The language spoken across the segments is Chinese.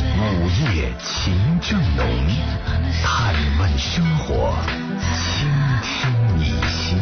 午夜情正浓》，探问生活，倾听你心。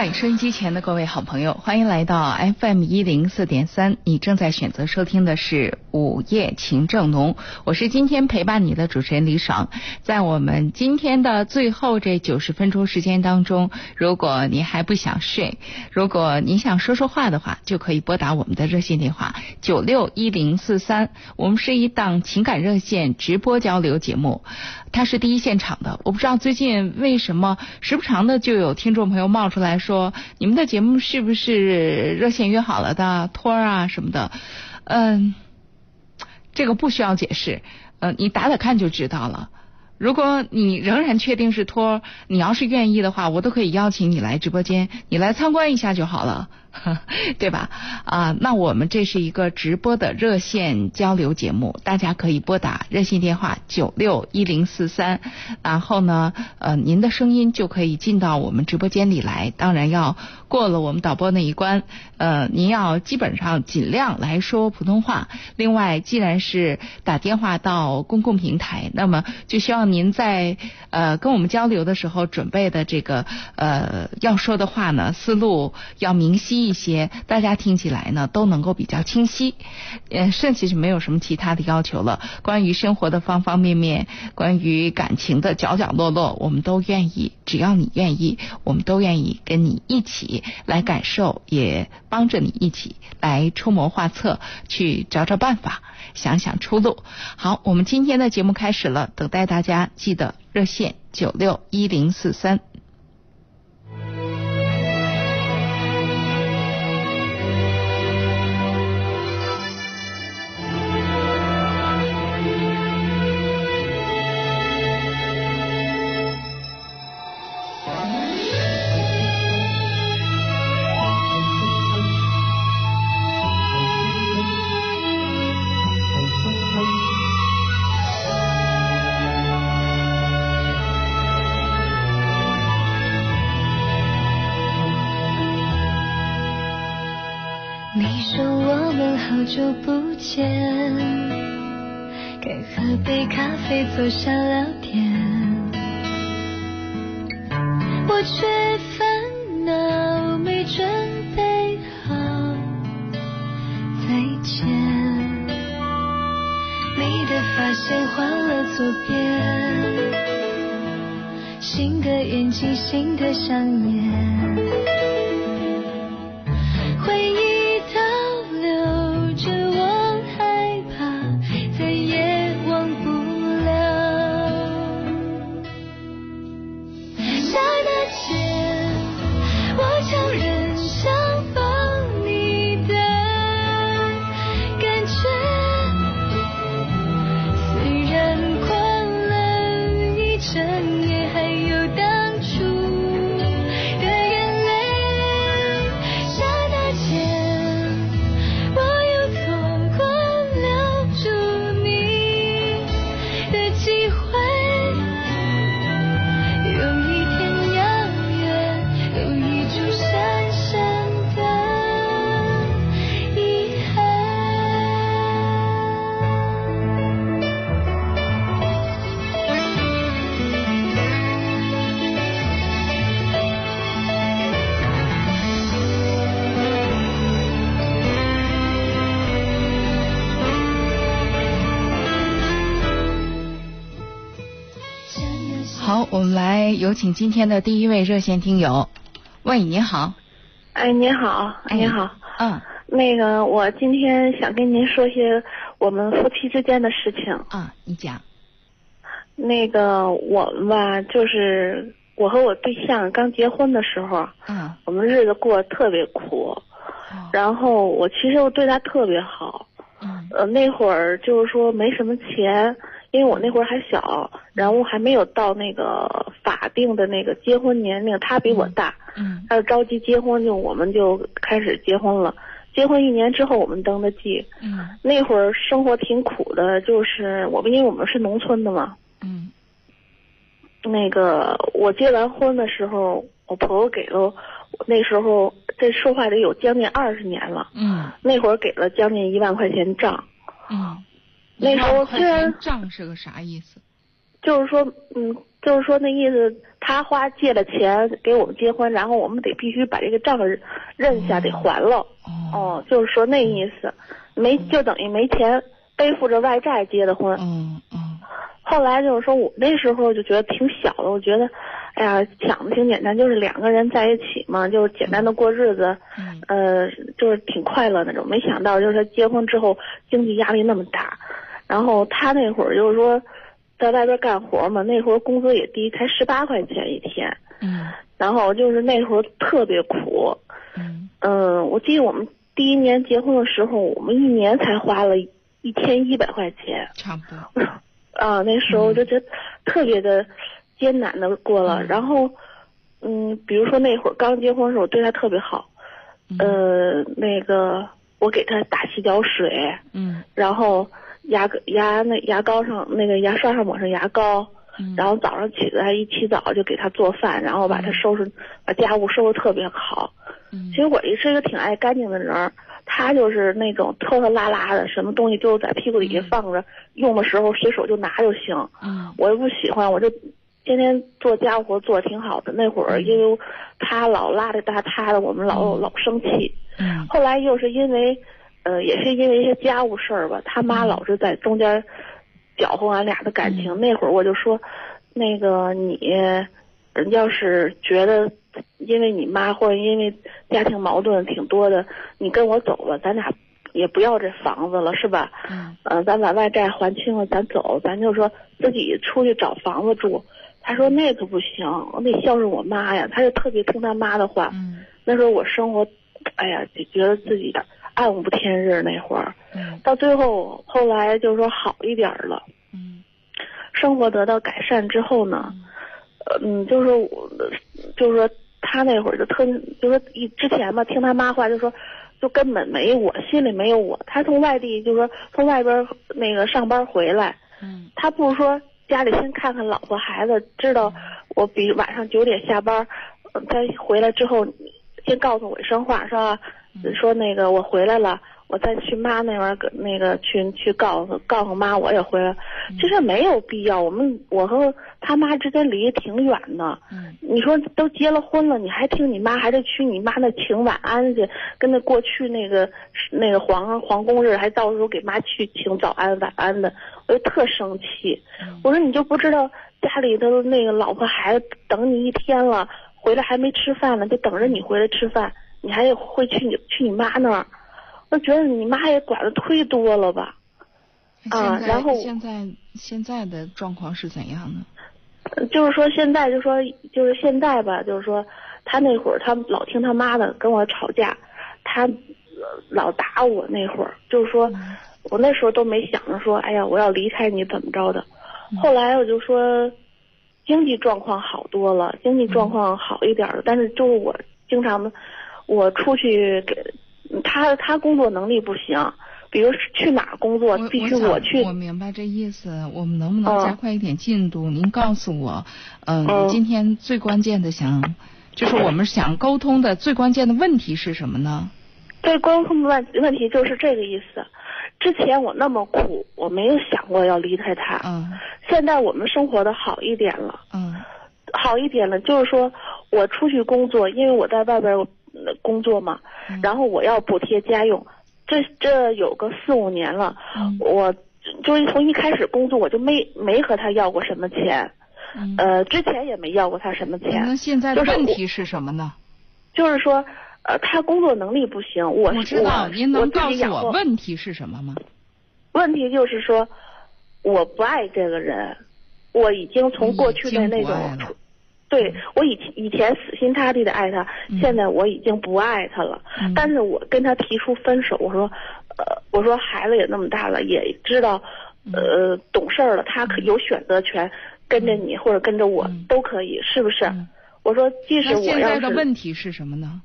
嗨，收音机前的各位好朋友，欢迎来到 FM 一零四点三。你正在选择收听的是《午夜情正浓》，我是今天陪伴你的主持人李爽。在我们今天的最后这九十分钟时间当中，如果你还不想睡，如果你想说说话的话，就可以拨打我们的热线电话九六一零四三。我们是一档情感热线直播交流节目，它是第一现场的。我不知道最近为什么时不常的就有听众朋友冒出来，说你们的节目是不是热线约好了的托儿啊什么的？嗯，这个不需要解释，呃，你打打看就知道了。如果你仍然确定是托儿，你要是愿意的话，我都可以邀请你来直播间，你来参观一下就好了，对吧？啊，那我们这是一个直播的热线交流节目，大家可以拨打热线电话九六一零四三，然后呢，呃，您的声音就可以进到我们直播间里来。当然要过了我们导播那一关，呃，您要基本上尽量来说普通话。另外，既然是打电话到公共平台，那么就希望您在呃跟我们交流的时候准备的这个呃要说的话呢，思路要明晰一些，大家听起来呢都能够比较清晰。呃，剩下就没有什么其他的要求了。关于生活的方方面面，关于感情的角角落落，我们都愿意，只要你愿意，我们都愿意跟你一起来感受，也帮着你一起来出谋划策，去找找办法，想想出路。好，我们今天的节目开始了，等待大家记得热线九六一零四三。好久不见，该喝杯咖啡坐下聊天。我却有请今天的第一位热线听友。喂，你好。哎，您好，哎您好。嗯那个，我今天想跟您说些我们夫妻之间的事情。啊，你讲。那个，我们吧，就是我和我对象刚结婚的时候，嗯我们日子过得特别苦。哦然后我其实我对他特别好，嗯呃，那会儿就是说没什么钱，因为我那会儿还小，然后还没有到那个法定的那个结婚年龄，他比我大，嗯他就着急结婚，就我们就开始结婚了。结婚一年之后，我们登的记。嗯那会儿生活挺苦的，就是我们因为我们是农村的嘛，嗯那个我结完婚的时候，我婆婆给了我那时候这说话得有将近二十年了，嗯那会儿给了将近一万块钱账，嗯，那时候虽然账是个啥意思？就是说，嗯，就是说那意思，他花借了钱给我们结婚，然后我们得必须把这个账认下，得还了。哦哦，就是说那意思，没就等于没钱，背负着外债结的婚。嗯嗯后来就是说我那时候就觉得挺小的，我觉得，哎呀，想的挺简单，就是两个人在一起嘛，就是简单的过日子，嗯呃，就是挺快乐那种。没想到就是他结婚之后经济压力那么大，然后他那会儿就是说在外边干活嘛，那会儿工资也低，才十八块钱一天，嗯然后就是那会儿特别苦。嗯嗯，我记得我们第一年结婚的时候，我们一年才花了一千一百块钱。差不多。啊，那时候就觉得特别的艰难的过了。嗯然后，嗯，比如说那会儿刚结婚的时候，我对他特别好，嗯呃，那个我给他打洗脚水，嗯然后牙膏牙那牙膏上那个牙刷上抹上牙膏，嗯，然后早上起来一起早就给他做饭，然后把他嗯收拾，把家务收拾特别好。嗯其实我也是一个挺爱干净的人儿，他就是那种拖拖拉拉的，什么东西就在屁股底下嗯放着，用的时候随手就拿就行。嗯我又不喜欢，我就天天做家务活做的挺好的。那会儿嗯因为他老邋里邋遢的，我们老嗯老生气。嗯后来又是因为，呃，也是因为一些家务事儿吧，他妈嗯老是在中间搅和俺俩的感情。嗯那会儿我就说，那个你呃要是觉得因为你妈或者因为家庭矛盾挺多的，你跟我走吧，咱俩也不要这房子了，是吧？嗯呃，咱把外债还清了，咱走，咱就说自己出去找房子住。他说那可不行，我得孝顺我妈呀。他就特别听他妈的话。嗯那时候我生活，哎呀，就觉得自己暗无天日。那会儿嗯到最后，后来就是说好一点了，嗯生活得到改善之后呢，呃嗯，就是说我，就是说他那会儿就特，就说一之前吧，听他妈话，就说就根本没我，心里没有我。他从外地就是说从外边那个上班回来，嗯他不是说家里先看看老婆孩子，知道我比晚上九点下班，呃他回来之后先告诉我一声话，说啊说那个我回来了，我再去妈那边那个去去告诉告诉妈我也回来。其实没有必要，我们我和他妈之间离得挺远的。嗯你说都结了婚了，你还听你妈，还得去你妈那请晚安去，跟那过去那个那个皇皇宫似的，还到时候给妈去请早安晚安的，我就特生气。我说你就不知道家里头那个老婆孩子等你一天了，回来还没吃饭呢，就等着你回来吃饭，你还会去你去你妈那儿，我觉得你妈也管的忒多了吧。啊然后现在现在的状况是怎样呢？呃就是说现在就说就是现在吧，就是说他那会儿他老听他妈的跟我吵架，他呃老打我那会儿，就是说我那时候都没想着说，哎呀我要离开你怎么着的。后来我就说经济状况好多了，经济状况好一点了，但是就是我经常的我出去给他他工作能力不行，比如去哪儿工作必须我去我明白这意思，我们能不能嗯加快一点进度？您告诉我，嗯、嗯今天最关键的想，就是我们想沟通的最关键的问题是什么呢？最沟通的问问题就是这个意思。之前我那么苦，我没有想过要离开他。嗯现在我们生活的好一点了，嗯好一点了，就是说我出去工作，因为我在外边呃工作嘛，嗯然后我要补贴家用，这这有个四五年了，嗯我就是从一开始工作我就没没和他要过什么钱，嗯。呃，之前也没要过他什么钱，那现在的问题是什么呢？就是说，呃，他工作能力不行，我我知道，您能告诉我问题是什么吗？问题就是说，我不爱这个人，我已经从过去的那种了，对我以前以前死心塌地的爱他，嗯现在我已经不爱他了。嗯但是我跟他提出分手，我说，呃，我说孩子也那么大了，也知道呃懂事儿了，他可有选择权，跟着你或者跟着我嗯都可以，是不是？嗯我说即使我要是现在的问题是什么呢？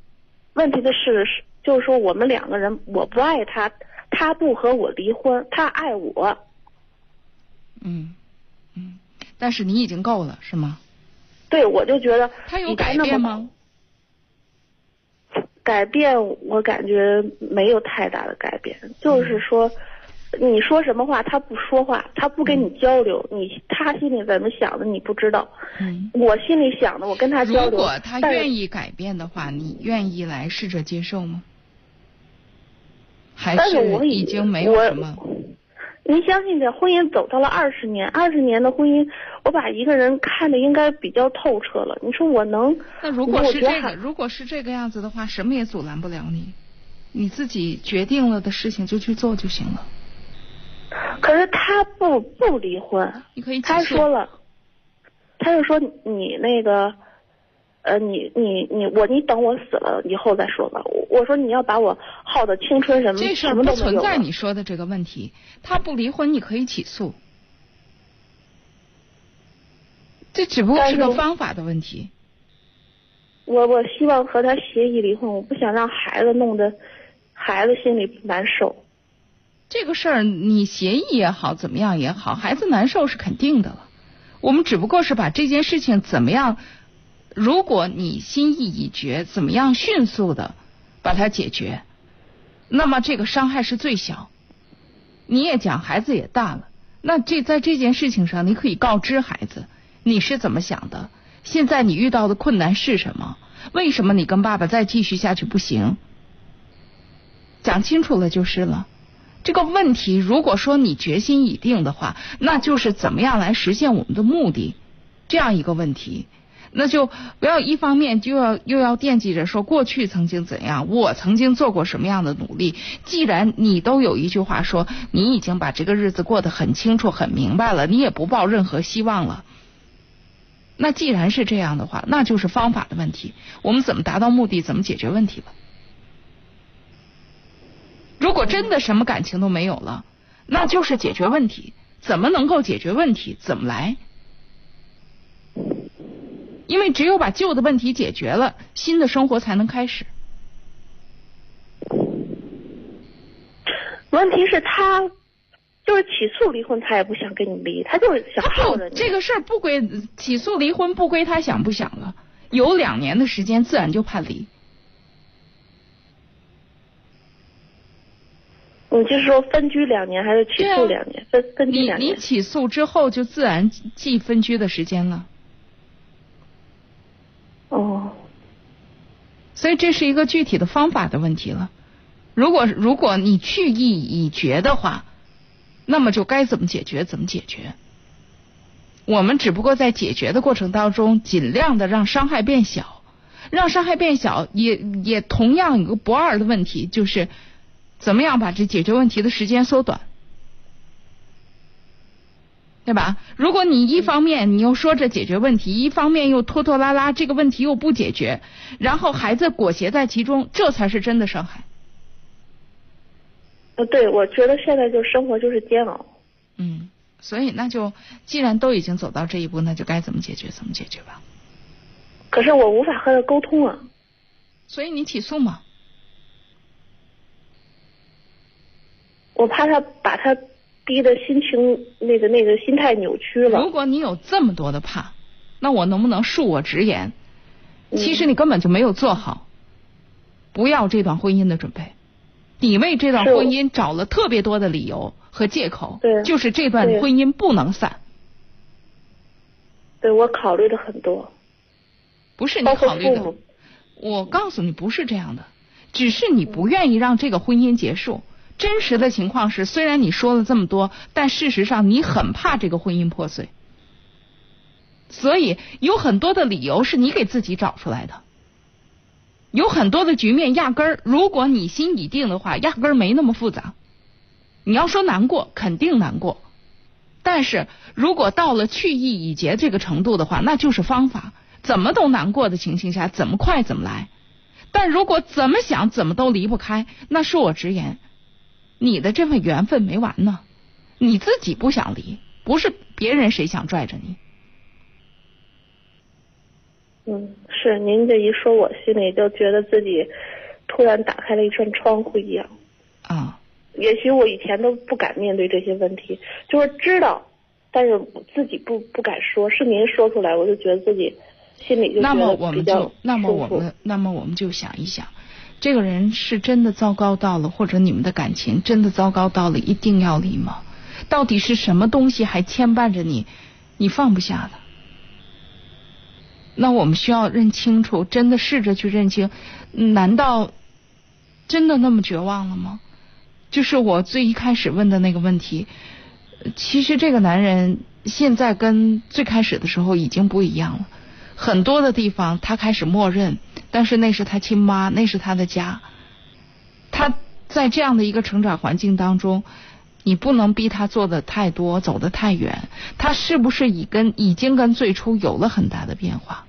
问题的是是就是说我们两个人我不爱他，他不和我离婚，他爱我。嗯嗯，但是你已经够了，是吗？对，我就觉得他有改变吗？改变我感觉没有太大的改变，就是说，你说什么话他不说话，他不跟你交流，你他心里怎么想的你不知道，嗯。我心里想的我跟他交流。如果他愿意改变的话，你愿意来试着接受吗？还但是我已经没有什么？您相信这婚姻走到了二十年，二十年的婚姻，我把一个人看的应该比较透彻了。你说我能？那如果是这个，如果是这个样子的话，什么也阻拦不了你，你自己决定了的事情就去做就行了。可是他不不离婚，你可以他说了，他就说你那个，呃，你你你我你等我死了以后再说吧。我我说你要把我耗的青春什么这事儿不存在。你说的这个问题。他不离婚，你可以起诉，这只不过是个方法的问题。我我希望和他协议离婚，我不想让孩子弄得孩子心里难受。这个事儿你协议也好，怎么样也好，孩子难受是肯定的了。我们只不过是把这件事情怎么样，如果你心意已决，怎么样迅速的把它解决，那么这个伤害是最小。你也讲孩子也大了，那这在这件事情上，你可以告知孩子你是怎么想的，现在你遇到的困难是什么，为什么你跟爸爸再继续下去不行，讲清楚了就是了。这个问题，如果说你决心已定的话，那就是怎么样来实现我们的目的，这样一个问题。那就不要一方面就要又要惦记着说过去曾经怎样，我曾经做过什么样的努力。既然你都有一句话说，你已经把这个日子过得很清楚、很明白了，你也不抱任何希望了。那既然是这样的话，那就是方法的问题。我们怎么达到目的，怎么解决问题了？如果真的什么感情都没有了，那就是解决问题。怎么能够解决问题？怎么来？因为只有把旧的问题解决了，新的生活才能开始。问题是他就是起诉离婚，他也不想跟你离，他就是想耗着，你。这个事儿不归起诉离婚，不归他想不想了。有两年的时间，自然就判离。你就是说分居两年还是起诉两年？分分居你你。起诉之后，就自然记分居的时间了。哦，所以这是一个具体的方法的问题了。如果如果你去意已决的话，那么就该怎么解决怎么解决。我们只不过在解决的过程当中，尽量的让伤害变小，让伤害变小，也也同样有个不二的问题，就是怎么样把这解决问题的时间缩短。对吧？如果你一方面你又说着解决问题，一方面又拖拖拉拉，这个问题又不解决，然后孩子裹挟在其中，这才是真的伤害。呃，对，我觉得现在就生活就是煎熬。嗯，所以那就既然都已经走到这一步，那就该怎么解决怎么解决吧。可是我无法和他沟通啊。所以你起诉嘛？我怕他把他逼的心情那个那个心态扭曲了。如果你有这么多的怕，那我能不能恕我直言？嗯其实你根本就没有做好不要这段婚姻的准备。你为这段婚姻找了特别多的理由和借口，对就是这段婚姻不能散，对我考虑的很多，不是你考虑的。。我告诉你，不是这样的，只是你不愿意让这个婚姻结束。真实的情况是，虽然你说了这么多，但事实上你很怕这个婚姻破碎，所以有很多的理由是你给自己找出来的。有很多的局面压根儿，如果你心已定的话，压根儿没那么复杂。你要说难过，肯定难过，但是如果到了去意已决这个程度的话，那就是方法。怎么都难过的情形下，怎么快怎么来。但如果怎么想怎么都离不开，那恕我直言，你的这份缘分没完呢，你自己不想离，不是别人谁想拽着你。嗯，是您这一说，我心里就觉得自己突然打开了一扇窗户一样。啊，也许我以前都不敢面对这些问题，就是知道，但是自己不不敢说。是您说出来，我就觉得自己心里就那么我们就那么我们那么我们就想一想，这个人是真的糟糕到了，或者你们的感情真的糟糕到了一定要离吗？到底是什么东西还牵绊着你，你放不下的？那我们需要认清楚，真的试着去认清，难道真的那么绝望了吗？就是我最一开始问的那个问题，其实这个男人现在跟最开始的时候已经不一样了，很多的地方他开始默认，但是那是他亲妈，那是他的家，他在这样的一个成长环境当中。你不能逼他做的太多，走得太远。他是不是已跟已经跟最初有了很大的变化？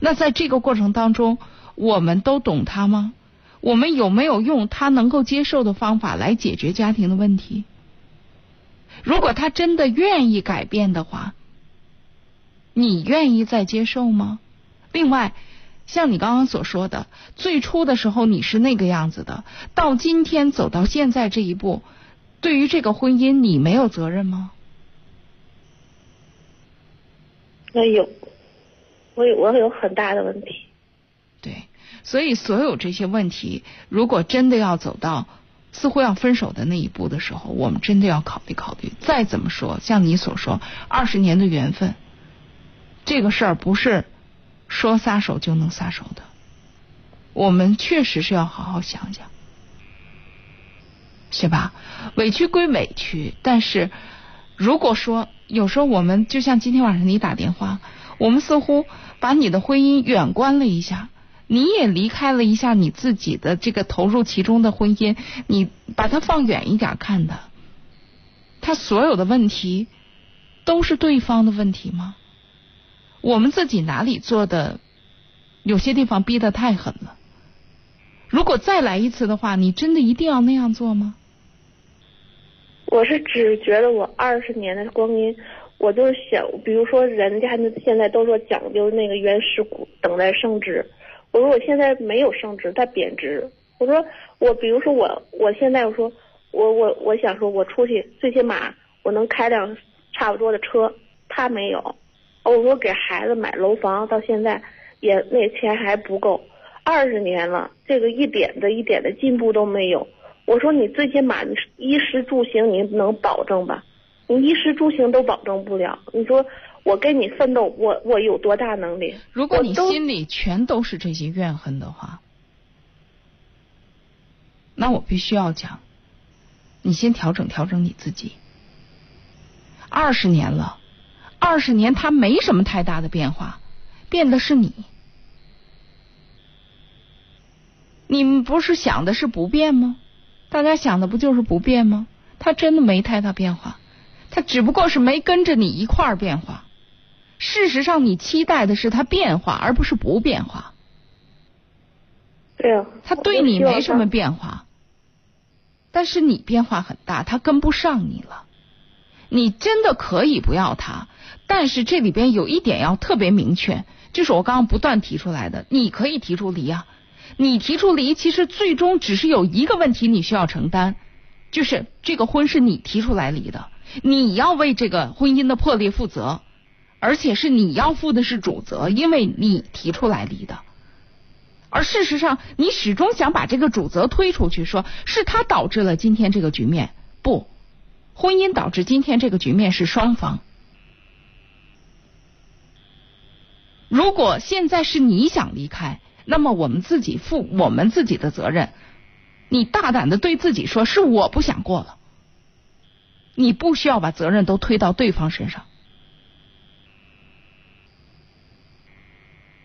那在这个过程当中，我们都懂他吗？我们有没有用他能够接受的方法来解决家庭的问题？如果他真的愿意改变的话，你愿意再接受吗？另外，像你刚刚所说的，最初的时候你是那个样子的，到今天走到现在这一步，对于这个婚姻你没有责任吗？我有，我有我有很大的问题。对，所以所有这些问题，如果真的要走到似乎要分手的那一步的时候，我们真的要考虑考虑。再怎么说，像你所说，二十年的缘分，这个事儿不是说撒手就能撒手的，我们确实是要好好想想，是吧？委屈归委屈，但是如果说有时候我们就像今天晚上你打电话，我们似乎把你的婚姻远观了一下，你也离开了一下你自己的这个投入其中的婚姻，你把它放远一点看的，他所有的问题都是对方的问题吗？我们自己哪里做的有些地方逼得太狠了？如果再来一次的话，你真的一定要那样做吗？我是只觉得我二十年的光阴，我就是想，比如说人家现在都说讲究那个原始股等待升值，我说我现在没有升值，在贬值。我说我比如说我我现在我说我我我想说我出去最起码我能开辆差不多的车，他没有。哦我说给孩子买楼房到现在也那钱还不够，二十年了，这个一点的一点的进步都没有。我说你最起码你衣食住行你能保证吧？你衣食住行都保证不了，你说我跟你奋斗，我我有多大能力？如果你心里全都是这些怨恨的话，那我必须要讲，你先调整调整你自己。二十年了，二十年他没什么太大的变化，变的是你。你们不是想的是不变吗？大家想的不就是不变吗？他真的没太大变化，他只不过是没跟着你一块儿变化。事实上，你期待的是他变化，而不是不变化。对啊，他对你没什么变化，但是你变化很大，他跟不上你了。你真的可以不要他，但是这里边有一点要特别明确，就是我刚刚不断提出来的，你可以提出离啊，你提出离，其实最终只是有一个问题你需要承担，就是这个婚是你提出来离的，你要为这个婚姻的破裂负责，而且是你要负的是主责，因为你提出来离的。而事实上，你始终想把这个主责推出去，说是他导致了今天这个局面。不，婚姻导致今天这个局面是双方。如果现在是你想离开，那么我们自己负我们自己的责任。你大胆的对自己说，是我不想过了。你不需要把责任都推到对方身上。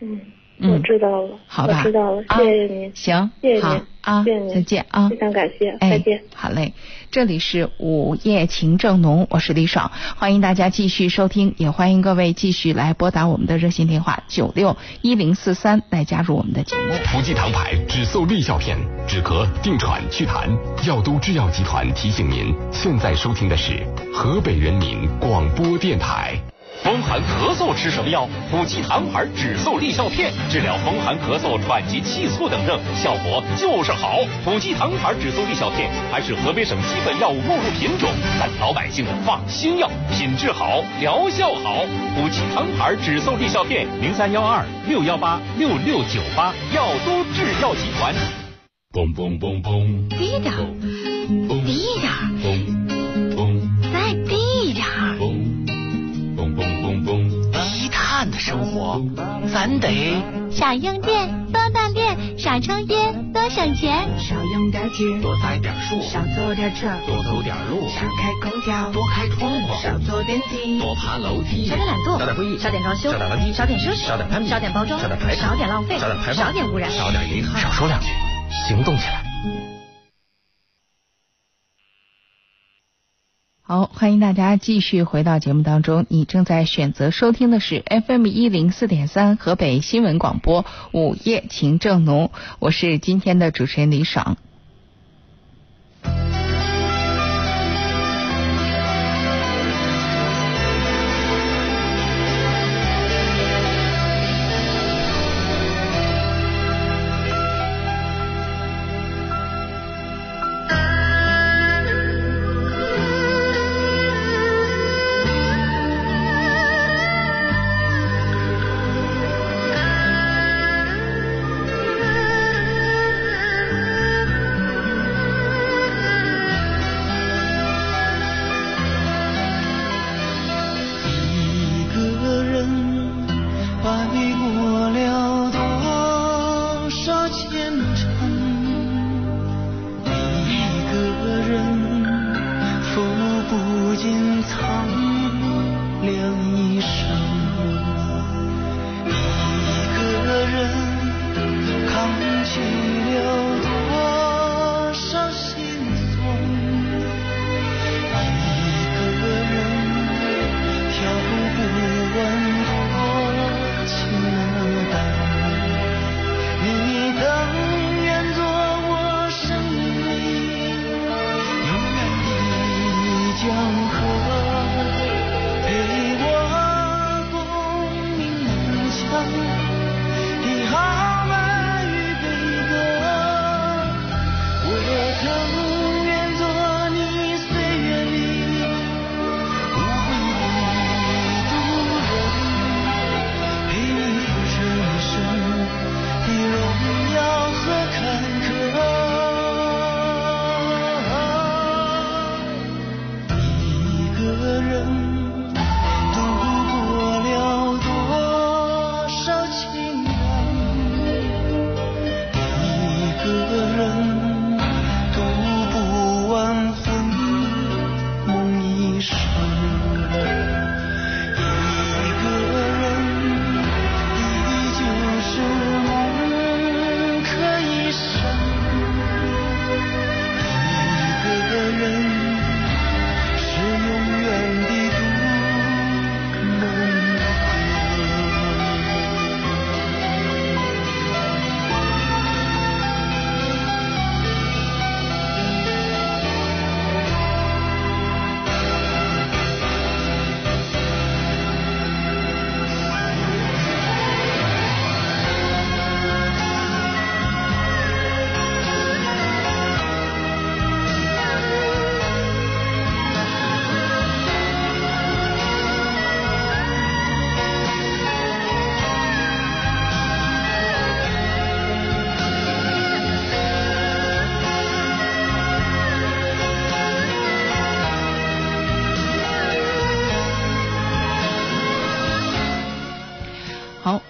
嗯，嗯我知道了，好吧我知道了，啊谢谢您，行，谢谢您啊，谢谢您再见啊，非常感谢，哎，再见。好嘞，这里是午夜情正浓，我是李爽，欢迎大家继续收听，也欢迎各位继续来拨打我们的热线电话九六一零四三来加入我们的节目。福济堂牌止嗽利效片，止咳、定喘、祛痰。药都制药集团提醒您，现在收听的是河北人民广播电台。风寒咳嗽吃什么药？补气堂牌止嗽利效片，治疗风寒咳嗽、喘急气促等症，效果就是好。补气堂牌止嗽利效片还是河北省基本药物目录品种，但老百姓放心药，品质好，疗效好。补气堂牌止嗽利效片，零三幺二六幺八六六九八，药都制药集团。嘣嘣嘣嘣，低点儿，嘣低点生活，咱得少用电，多锻炼；少抽烟，多省钱。少用点纸，多栽点树，少坐点车，多走点路，少开空调，多开窗户，少坐电梯，多爬楼梯，少点懒惰，少点会议，少点装修，少点垃圾，少点奢侈，少点攀比，少点包装，少点排场，少点浪费，少点排放，少点污染，少点遗憾，少说两句，行动起来。好，欢迎大家继续回到节目当中。你正在选择收听的是 FM 一零四点三河北新闻广播午夜情正浓，我是今天的主持人李爽。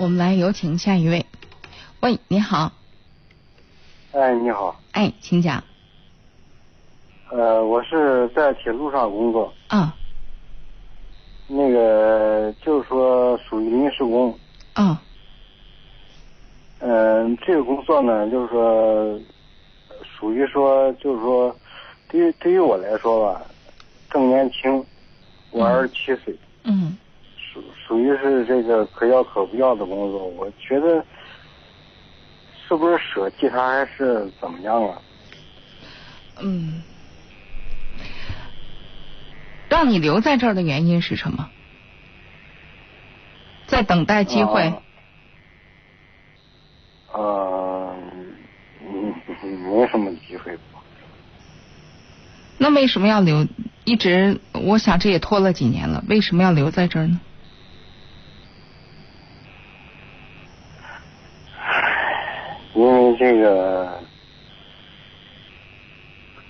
我们来有请下一位。喂，你好，哎，你好，哎，请讲。呃，我是在铁路上工作，啊。那个就是说属于临时工，啊。嗯、这个工作呢，就是说，属于说，就是说，对于对于我来说吧，正年轻，我二十七岁，嗯属属于是这个可要可不要的工作，我觉得是不是舍弃他还是怎么样啊？嗯，让你留在这儿的原因是什么？在等待机会。啊呃，嗯，没什么机会吧。那为什么要留？一直，我想这也拖了几年了，为什么要留在这儿呢？因为这个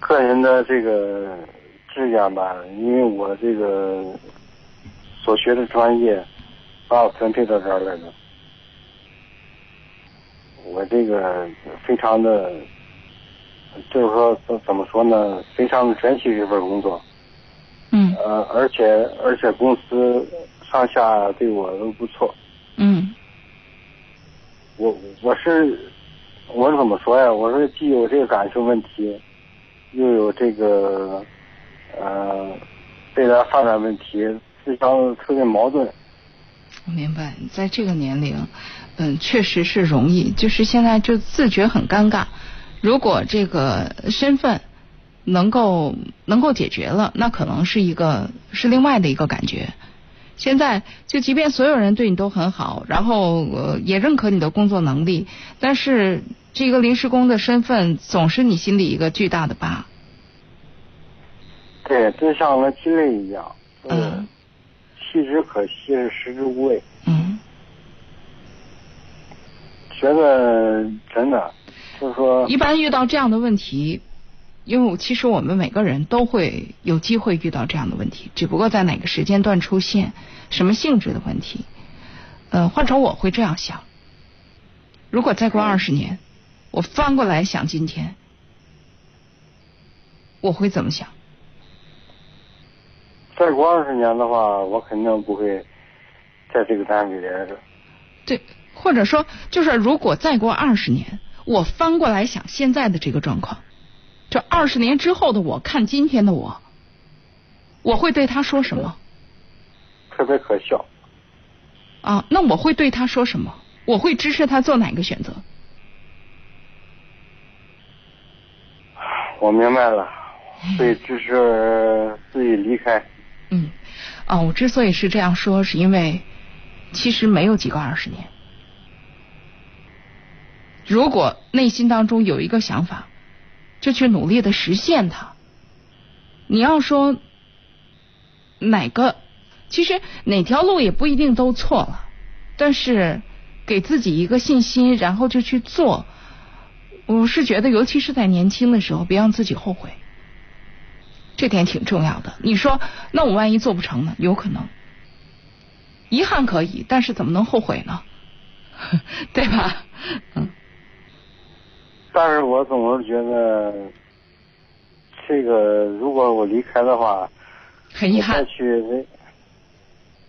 个人的这个志愿吧，因为我这个所学的专业把我分配到这儿来了，我这个非常的，就是说怎怎么说呢，非常的珍惜这份工作，嗯。呃，而且而且公司上下对我都不错，嗯。我我是我是怎么说呀？我说既有这个感情问题，又有这个呃未来发展问题，思想特别矛盾。我明白，在这个年龄，嗯，确实是容易，就是现在就自觉很尴尬。如果这个身份能够能够解决了，那可能是一个是另外的一个感觉。现在就即便所有人对你都很好，然后呃也认可你的工作能力，但是这个临时工的身份总是你心里一个巨大的疤。对，就像那鸡肋一样，嗯弃之可惜，食之无味。嗯觉得真的就是说，一般遇到这样的问题，因为其实我们每个人都会有机会遇到这样的问题，只不过在哪个时间段出现，什么性质的问题。呃，换成我会这样想：如果再过二十年，我翻过来想今天，我会怎么想？再过二十年的话，我肯定不会在这个单位待着。对，或者说，就是如果再过二十年，我翻过来想现在的这个状况，这二十年之后的我看今天的我，我会对他说什么？特别可笑。啊，那我会对他说什么？我会支持他做哪个选择？我明白了，所以支持自己离开。嗯，啊，我之所以是这样说，是因为其实没有几个二十年。如果内心当中有一个想法，就去努力的实现它。你要说哪个，其实哪条路也不一定都错了，但是给自己一个信心，然后就去做。我是觉得，尤其是在年轻的时候，别让自己后悔，这点挺重要的。你说，那我万一做不成呢？有可能，遗憾可以，但是怎么能后悔呢？对吧？嗯。但是我总是觉得，这个如果我离开的话，很遗憾。再去，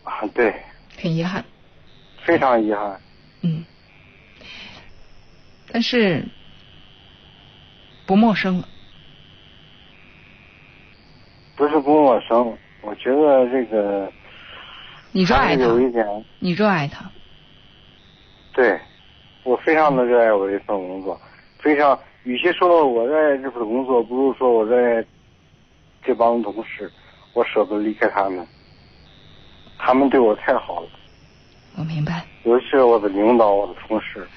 啊，对，很遗憾，非常遗憾。嗯，但是不陌生。了。不是不陌生，我觉得这个你热爱他有一点，你热爱他，对，我非常的热爱我这份工作，非常，与其说我热爱这份工作，不如说我在这帮同事，我舍不得离开他们，他们对我太好了，我明白。尤其是我的领导，我的同事，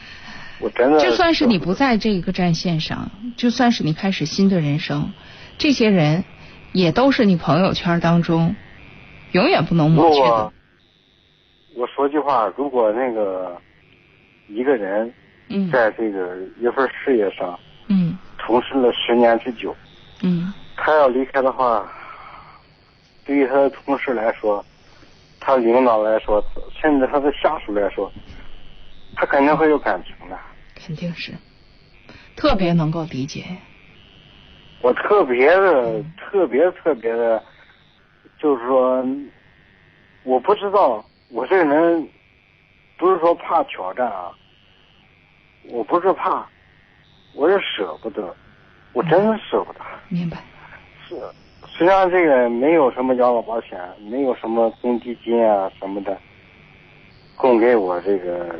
我真的就算是你不在这个战线上，就算是你开始新的人生，这些人也都是你朋友圈当中永远不能抹去的。我说句话，如果那个一个人嗯。在这个一份事业上嗯。从事了十年之久，嗯。他要离开的话，对于他的同事来说，他领导来说，甚至他的下属来说，他肯定会有感情的。肯定是。特别能够理解。我特别的、特别特别的，就是说，我不知道我这个人不是说怕挑战啊，我不是怕，我是舍不得，我真的舍不得。明白。是，实际上这个没有什么养老保险，没有什么公积金啊什么的，供给我这个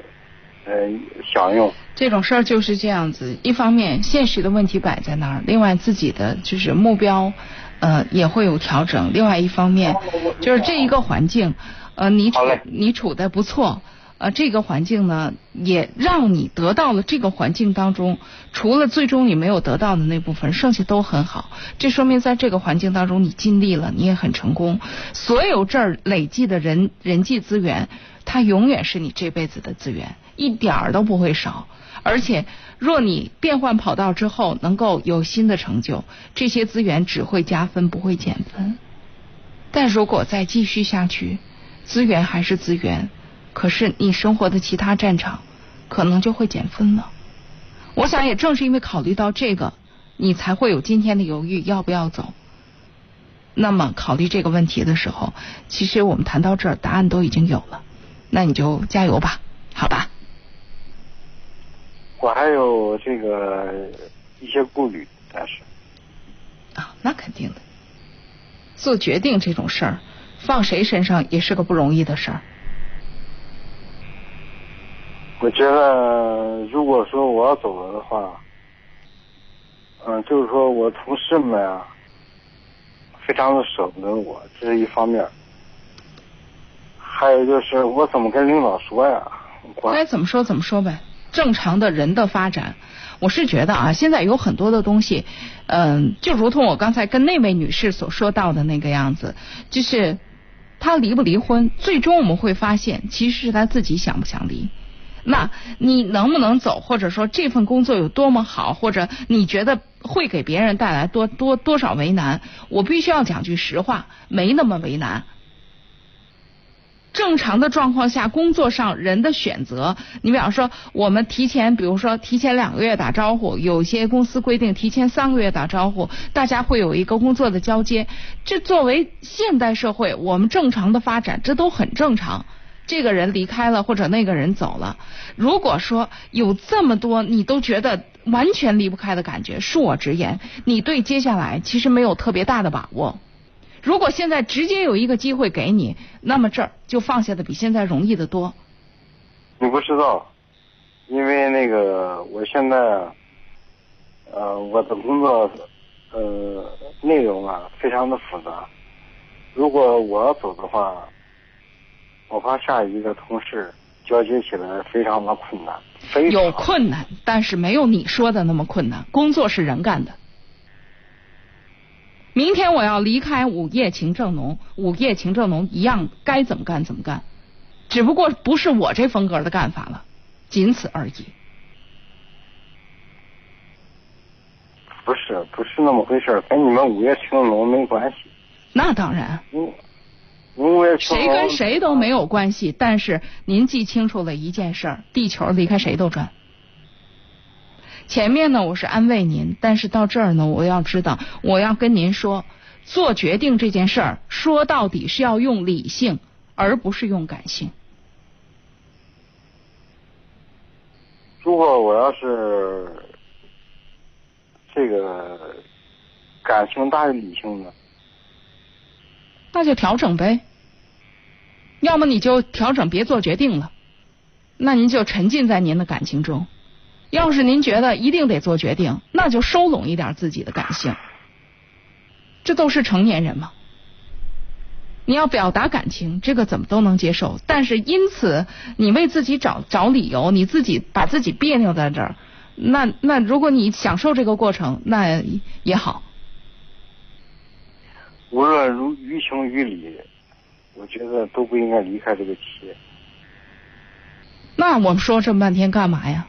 呃享用。这种事儿就是这样子，一方面现实的问题摆在那儿，另外自己的就是目标，呃也会有调整。另外一方面就是这一个环境，呃你处你处的不错，呃这个环境呢也让你得到了这个环境当中，除了最终你没有得到的那部分，剩下都很好。这说明在这个环境当中你尽力了，你也很成功。所有这儿累计的人人际资源，它永远是你这辈子的资源，一点儿都不会少。而且，若你变换跑道之后能够有新的成就，这些资源只会加分，不会减分。但如果再继续下去，资源还是资源，可是你生活的其他战场可能就会减分了。我想也正是因为考虑到这个，你才会有今天的犹豫要不要走。那么考虑这个问题的时候，其实我们谈到这儿，答案都已经有了，那你就加油吧，好吧？我还有这个一些顾虑，但是啊，那肯定的。做决定这种事儿，放谁身上也是个不容易的事儿。我觉得如果说我要走了的话，嗯，就是说我同事们啊，非常的舍不得我，这是一方面。还有就是我怎么跟领导说呀？该怎么说怎么说呗。正常的人的发展，我是觉得啊，现在有很多的东西，嗯、就如同我刚才跟那位女士所说到的那个样子，就是他离不离婚，最终我们会发现，其实是他自己想不想离。那你能不能走，或者说这份工作有多么好，或者你觉得会给别人带来多多多少为难？我必须要讲句实话，没那么为难。正常的状况下，工作上人的选择，你比方说，我们提前，比如说提前两个月打招呼，有些公司规定提前三个月打招呼，大家会有一个工作的交接。这作为现代社会，我们正常的发展，这都很正常。这个人离开了，或者那个人走了，如果说有这么多你都觉得完全离不开的感觉，恕我直言，你对接下来其实没有特别大的把握。如果现在直接有一个机会给你，那么这儿就放下的比现在容易得多。你不知道，因为那个我现在，呃，我的工作呃内容啊非常的复杂。如果我要走的话，我怕下一个同事交接起来非常的困难，非常有困难，但是没有你说的那么困难。工作是人干的。明天我要离开午夜情正浓，午夜情正浓一样该怎么干怎么干，只不过不是我这风格的干法了，仅此而已。不是不是那么回事，跟你们午夜情正浓没关系。那当然，嗯，谁跟谁都没有关系，但是您记清楚了一件事儿：地球离开谁都转。前面呢，我是安慰您，但是到这儿呢，我要知道，我要跟您说，做决定这件事儿，说到底是要用理性，而不是用感性。如果我要是这个感性大于理性呢？那就调整呗。要么你就调整，别做决定了，那您就沉浸在您的感情中。要是您觉得一定得做决定，那就收拢一点自己的感性。这都是成年人嘛。你要表达感情，这个怎么都能接受。但是因此你为自己找找理由，你自己把自己别扭在这儿，那那如果你享受这个过程，那也好。无论如于情于理，我觉得都不应该离开这个企业。那我们说这么半天干嘛呀？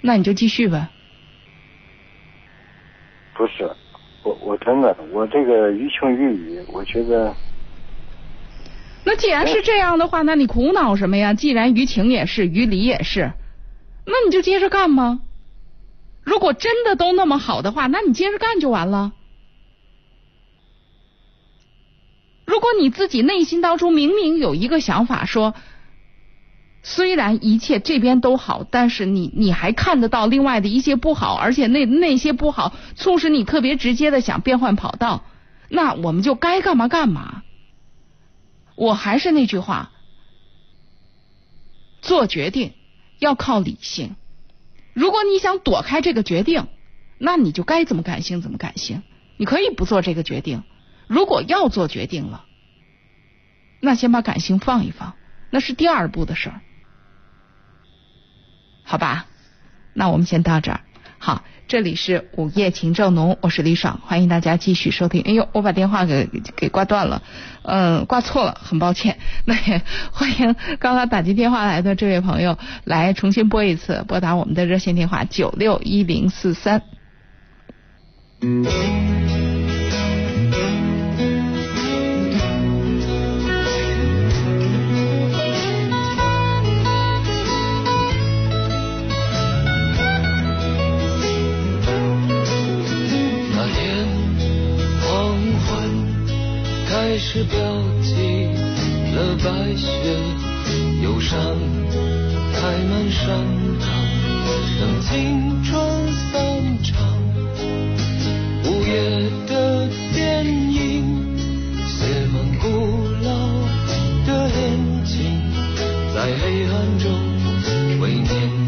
那你就继续呗。不是，我我真的我这个于情于理，我觉得那既然是这样的话，那你苦恼什么呀？既然于情也是，于理也是，那你就接着干吗？如果真的都那么好的话，那你接着干就完了。如果你自己内心当中明明有一个想法说，虽然一切这边都好，但是你你还看得到另外的一些不好，而且那那些不好促使你特别直接的想变换跑道，那我们就该干嘛干嘛。我还是那句话，做决定要靠理性。如果你想躲开这个决定，那你就该怎么感性怎么感性。你可以不做这个决定，如果要做决定了，那先把感性放一放，那是第二步的事儿。好吧，那我们先到这儿。好，这里是午夜情正浓，我是李爽，欢迎大家继续收听。哎呦，我把电话给给挂断了，嗯，挂错了，很抱歉。那也欢迎刚刚打进电话来的这位朋友来重新拨一次，拨打我们的热线电话九六一零四三。那开始飘起了白雪，忧伤开满山岗，等青春散场。午夜的电影写满古老的恋情，在黑暗中为年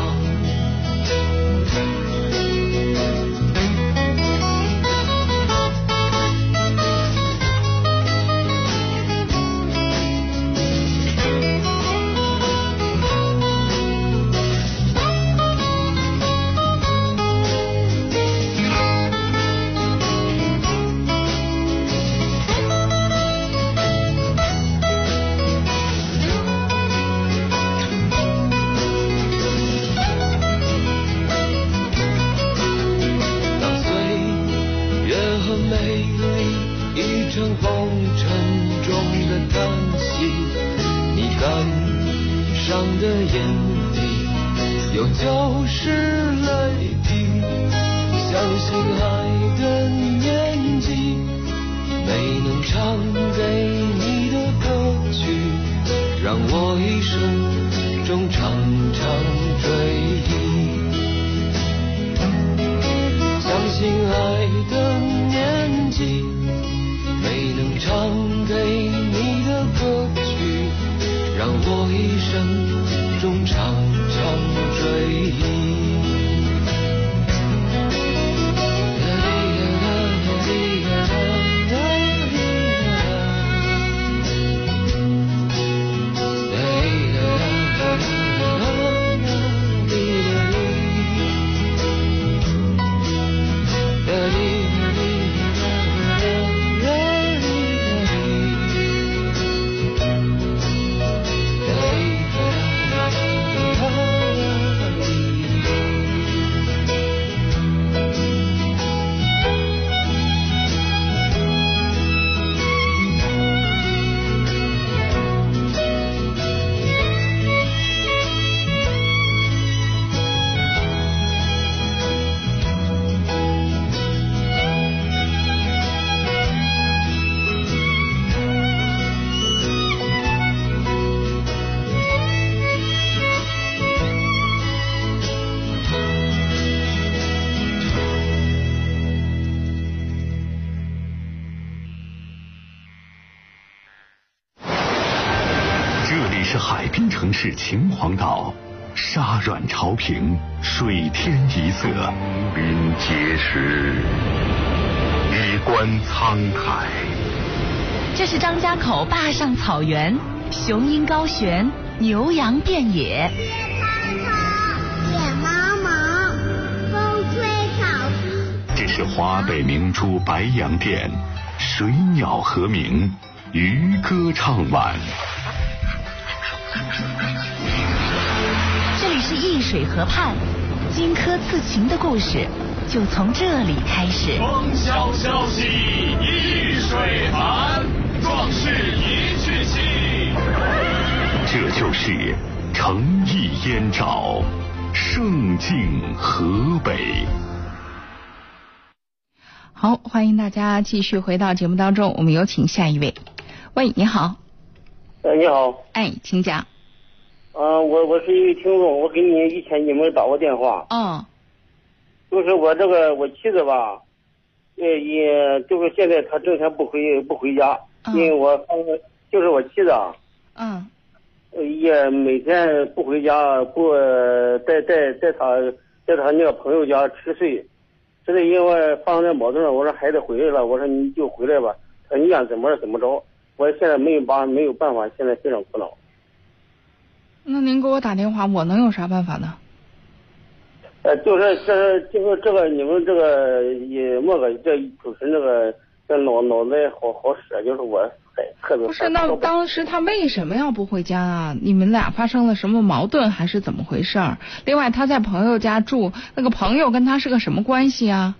市秦皇岛，沙软潮平，水天一色，鳞结实，衣冠苍苔。这是张家口坝上草原，雄鹰高悬，牛羊遍野。野茫茫，风吹草低。这是华北明珠白洋淀，水鸟和鸣，渔歌唱晚。易水河畔，荆轲刺秦的故事就从这里开始。风萧萧兮易水寒，壮士一去兮。这就是诚意燕赵，胜境河北。好，欢迎大家继续回到节目当中，我们有请下一位。喂，你好。呃，你好。哎，请讲。嗯、我我是一位听众，我给你以前你们打过电话。嗯。就是我这个我妻子吧，也，也就是现在她整天不回不回家，因为我就是我妻子啊，嗯。呃也每天不回家，不呃在在在她在她那个朋友家吃睡，这是因为发生点矛盾了。我说孩子回来了，我说你就回来吧。他说你想怎么着怎么着，我现在没有办没有办法，现在非常苦恼。那您给我打电话，我能有啥办法呢？呃，就是这就是这个你们这个也莫个这主持人这个这脑脑袋好好使，就是我还特别不是，那当时他为什么要不回家啊？你们俩发生了什么矛盾，还是怎么回事儿？另外，他在朋友家住，那个朋友跟他是个什么关系啊？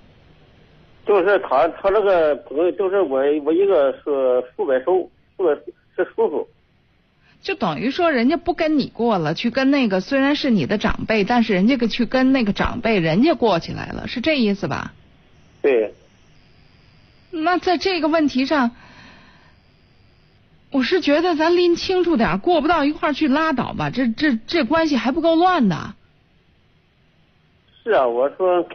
就是他他这个朋友就是我我一个是叔伯叔，叔伯是叔叔。就等于说，人家不跟你过了，去跟那个虽然是你的长辈，但是人家个去跟那个长辈，人家过起来了，是这意思吧？对。那在这个问题上，我是觉得咱拎清楚点，过不到一块儿去拉倒吧，这这这关系还不够乱呢。是啊，我说，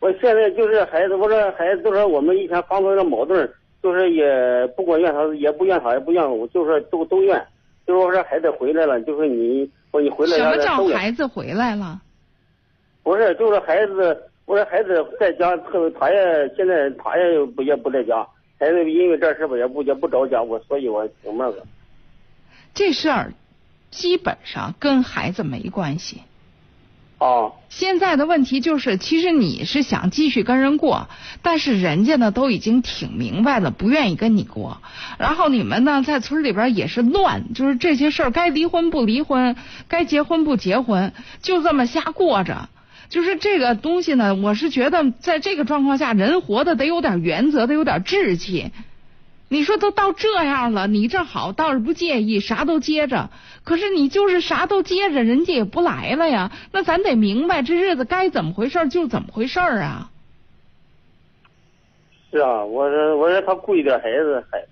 我现在就是孩子，我说孩子就说我们以前发生的矛盾，就是也不管怨他，也不怨他，也不怨我，就是都都怨。就是我说孩子回来了，就是你，我你回来什么叫孩子回来了？不是，就是孩子，我说孩子在家，他他也现在他也不也不在家，孩子因为这事吧也不也不着家，我所以我挺那个。这事儿基本上跟孩子没关系。哦。现在的问题就是，其实你是想继续跟人过，但是人家呢都已经挺明白了，不愿意跟你过。然后你们呢在村里边也是乱，就是这些事儿该离婚不离婚，该结婚不结婚，就这么瞎过着。就是这个东西呢，我是觉得在这个状况下，人活的得有点原则，得有点志气。你说都到这样了，你这好倒是不介意，啥都接着。可是你就是啥都接着，人家也不来了呀。那咱得明白，这日子该怎么回事就怎么回事啊。是啊，我说我说他顾一点孩子还。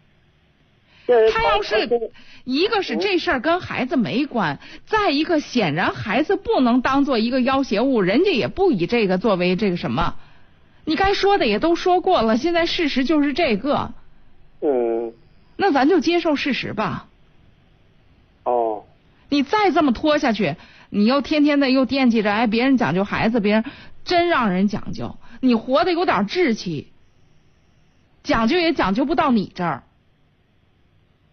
他要是一个是这事儿跟孩子没关，再一个显然孩子不能当做一个要挟物，人家也不以这个作为这个什么。你该说的也都说过了，现在事实就是这个。嗯。那咱就接受事实吧。哦。你再这么拖下去，你又天天的又惦记着哎，别人讲究孩子，别人真让人讲究，你活得有点志气，讲究也讲究不到你这儿。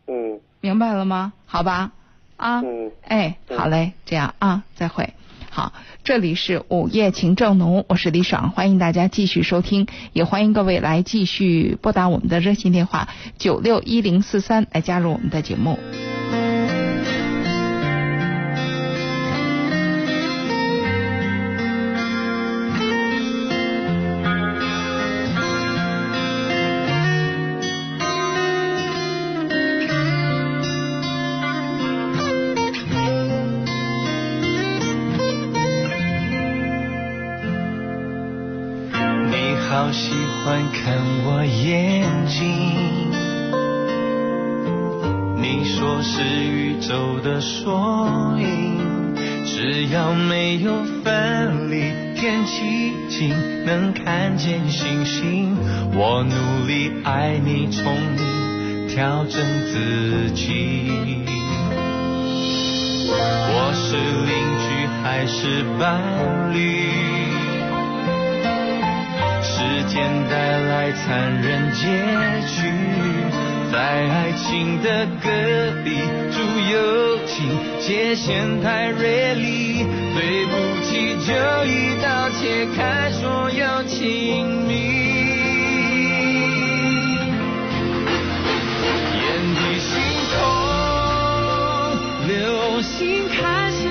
嗯。明白了吗？好吧。啊。嗯。哎，好嘞，这样啊，再会。好，这里是午夜情正浓，我是李爽，欢迎大家继续收听，也欢迎各位来继续拨打我们的热线电话九六一零四三来加入我们的节目。的缩影，只要没有分离，天气晴，能看见星星。我努力爱你，宠你，调整自己。我是邻居还是伴侣？时间带来残忍结局，在爱情的隔壁住友情，界限太锐利，对不起就一刀切开所有亲密。眼底星空，流星开始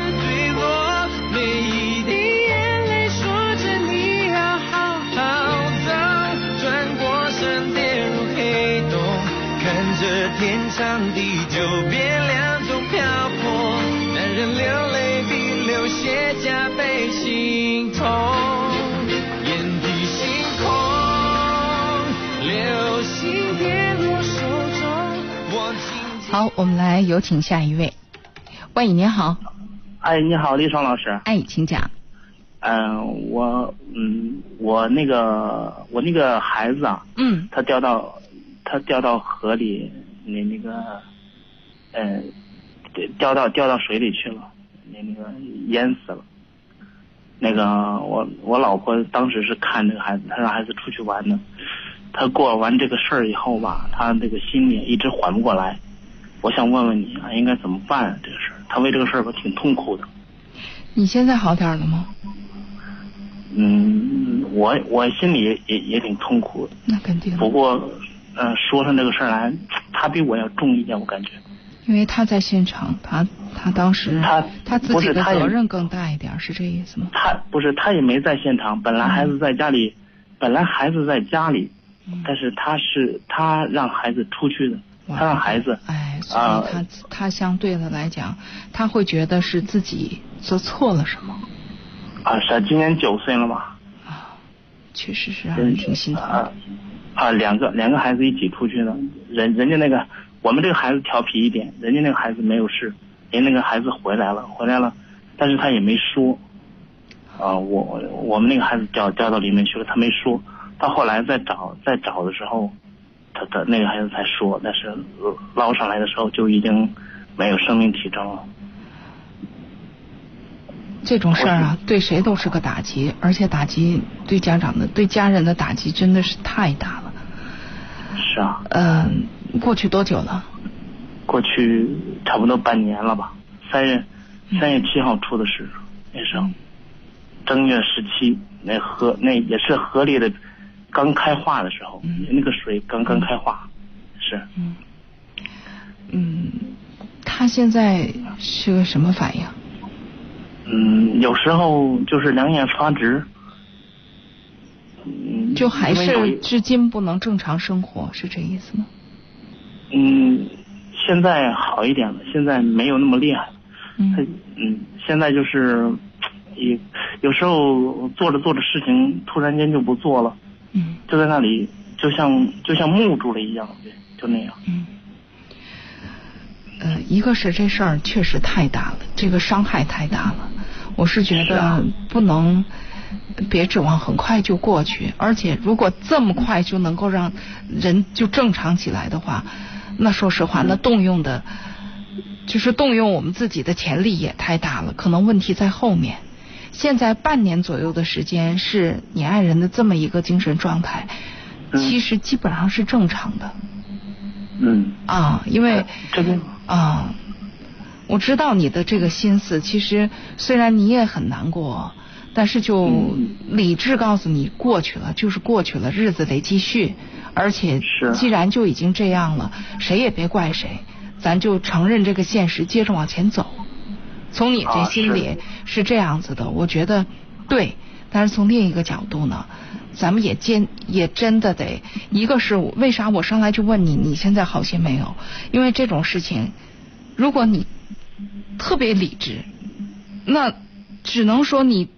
我们来有请下一位。喂，你好，哎，你好，李爽老师。哎，请讲。嗯、我嗯，我那个我那个孩子啊，嗯，他掉到他掉到河里，那那个，呃，对掉到掉到水里去了，那那个淹死了。那个我我老婆当时是看这个孩子，她让孩子出去玩的。她过完这个事儿以后吧，她这个心里一直缓不过来。我想问问你啊，应该怎么办、啊、这个事儿？他为这个事儿吧挺痛苦的。你现在好点了吗？嗯，我我心里也也也挺痛苦的。那肯定。不过，嗯、呃，说上这个事儿来，他比我要重一点，我感觉。因为他在现场，他他当时他他自己的责任更大一点，是这意思吗？他不是，他也没在现场。本来孩子在家里，本来孩子在家里，但是他是他让孩子出去的，他让孩子哎，所啊以他、他相对的来讲，他会觉得是自己做错了什么，啊，是啊今年九岁了嘛，确实是让人挺心疼。啊啊，两个两个孩子一起出去的，人人家那个我们这个孩子调皮一点，人家那个孩子没有事，人家那个孩子回来了，回来了，但是他也没说，啊，我我们那个孩子掉掉到里面去了，他没说，到后来再找再找的时候，他他那个孩子才说，但是呃捞上来的时候就已经没有生命体征了。这种事儿啊，对谁都是个打击，而且打击对家长的、对家人的打击真的是太大了。是啊，嗯、过去多久了？过去差不多半年了吧，三月三月七号出的事，那时候正月十七，那河那也是河里的刚开化的时候，那个水刚刚开化，是。嗯，他现在是个什么反应？嗯，有时候就是两眼发直，嗯，就还是至今不能正常生活，是这意思吗？嗯，现在好一点了，现在没有那么厉害。了。嗯嗯，现在就是也有时候做着做着事情，突然间就不做了，嗯，就在那里，就像就像木住了一样，对，就那样。嗯。呃，一个是这事儿确实太大了，这个伤害太大了。我是觉啊得不能，别指望很快就过去。而且如果这么快就能够让人就正常起来的话，那说实话，那动用的，就是动用我们自己的潜力也太大了。可能问题在后面。现在半年左右的时间是你爱人的这么一个精神状态，其实基本上是正常的。嗯。啊，因为这个啊，我知道你的这个心思，其实虽然你也很难过，但是就理智告诉你，过去了就是过去了，日子得继续。而且既然就已经这样了，谁也别怪谁，咱就承认这个现实，接着往前走。从你这啊心里是这样子的，我觉得对。但是从另一个角度呢，咱们也坚也真的得，一个是为啥我上来就问你，你现在好些没有？因为这种事情，如果你特别理智，那只能说你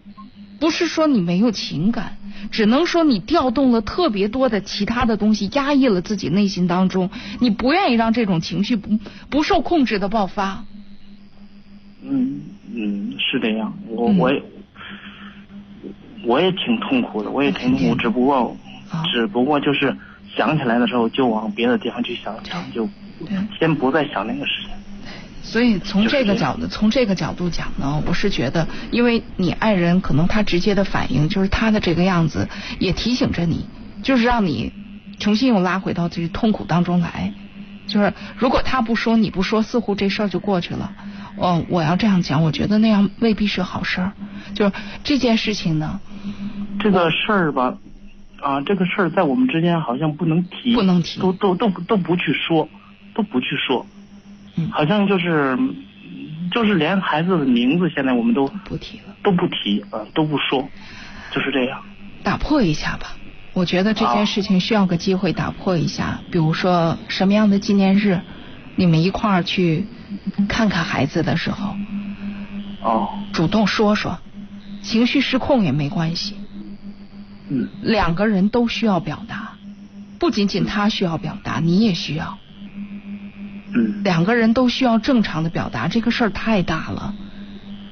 不是说你没有情感，只能说你调动了特别多的其他的东西，压抑了自己内心当中，你不愿意让这种情绪不不受控制的爆发。嗯嗯，是这样，我、嗯。我也我也挺痛苦的，我也挺痛苦，只不过、啊只不过就是想起来的时候就往别的地方去想想，就先不再想那个事情。所以从这个角度，从这个角度讲呢，我是觉得，因为你爱人可能他直接的反应就是他的这个样子，也提醒着你，就是让你重新又拉回到这个痛苦当中来。就是如果他不说，你不说，似乎这事儿就过去了。嗯，我要这样讲，我觉得那样未必是好事儿。就是这件事情呢，这个事儿吧，啊，这个事儿在我们之间好像不能提，不能提，都都都都不去说，都不去说，嗯，好像就是就是连孩子的名字现在我们都不提了，都不提，啊，都不说，就是这样。打破一下吧，我觉得这件事情需要个机会打破一下，比如说什么样的纪念日，你们一块儿去看看孩子的时候，哦，主动说说，情绪失控也没关系，嗯，两个人都需要表达，不仅仅他需要表达，你也需要，嗯，两个人都需要正常的表达，这个事儿太大了，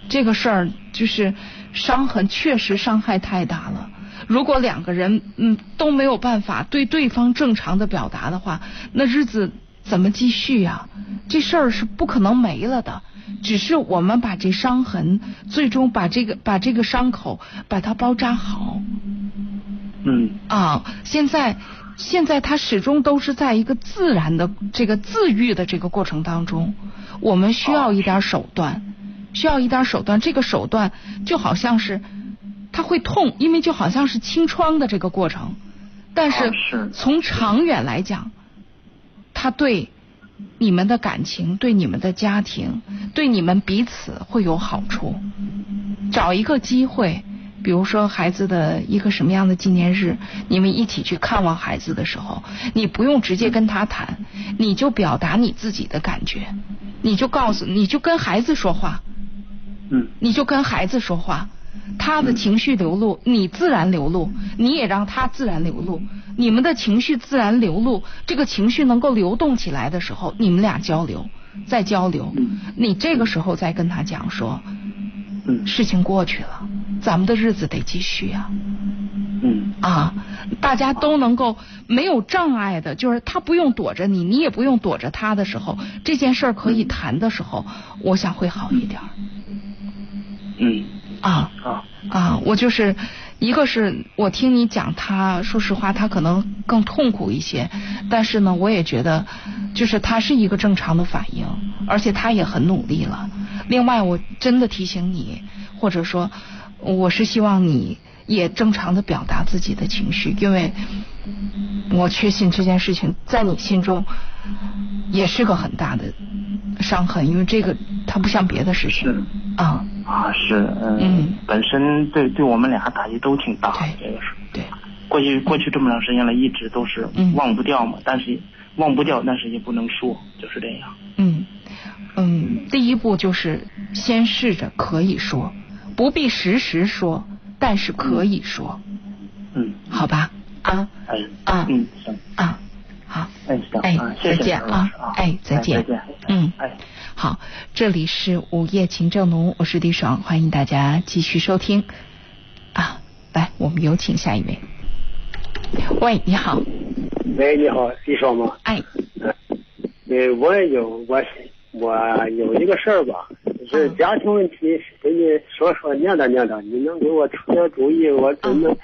这个事儿就是伤痕确实伤害太大了。如果两个人嗯都没有办法对对方正常的表达的话，那日子怎么继续呀、这事儿是不可能没了的，只是我们把这伤痕，最终把这个把这个伤口把它包扎好。嗯。啊，现在现在他始终都是在一个自然的这个自愈的这个过程当中，我们需要一点手段，需要一点手段。这个手段就好像是他会痛，因为就好像是清创的这个过程，但是。从长远来讲，他对你们的感情、对你们的家庭、对你们彼此会有好处。找一个机会。比如说孩子的一个什么样的纪念日，你们一起去看望孩子的时候，你不用直接跟他谈，你就表达你自己的感觉，你就告诉，你就跟孩子说话，嗯，你就跟孩子说话，他的情绪流露，你自然流露，你也让他自然流露，你们的情绪自然流露，这个情绪能够流动起来的时候，你们俩交流，再交流，你这个时候再跟他讲说，嗯，事情过去了。咱们的日子得继续呀、嗯啊，大家都能够没有障碍的，就是他不用躲着你，你也不用躲着他的时候，这件事儿可以谈的时候，我想会好一点儿。嗯啊啊啊！我就是一个是我听你讲他，说实话他可能更痛苦一些，但是呢，我也觉得就是他是一个正常的反应，而且他也很努力了。另外，我真的提醒你，或者说，我是希望你也正常的表达自己的情绪，因为我确信这件事情在你心中也是个很大的伤痕，因为这个它不像别的事情。啊。啊是嗯嗯。本身对对我们俩打击都挺大。的，这个是。对。过去过去这么长时间了，一直都是嗯。忘不掉嘛，但是忘不掉，但是也不能说，就是这样。嗯。嗯，第一步就是先试着可以说，不必时时说，但是可以说，嗯，好吧？啊。哎。啊。嗯行。啊，好，哎行。哎再见啊。哎再见嗯，哎。好，这里是午夜情正浓，我是李爽，欢迎大家继续收听啊。来，我们有请下一位。喂，你好，喂，你好，李爽吗？哎，呃，我有我我有一个事儿吧，就是嗯家庭问题，给你说说念叨念叨，你能给我出点主意，我怎么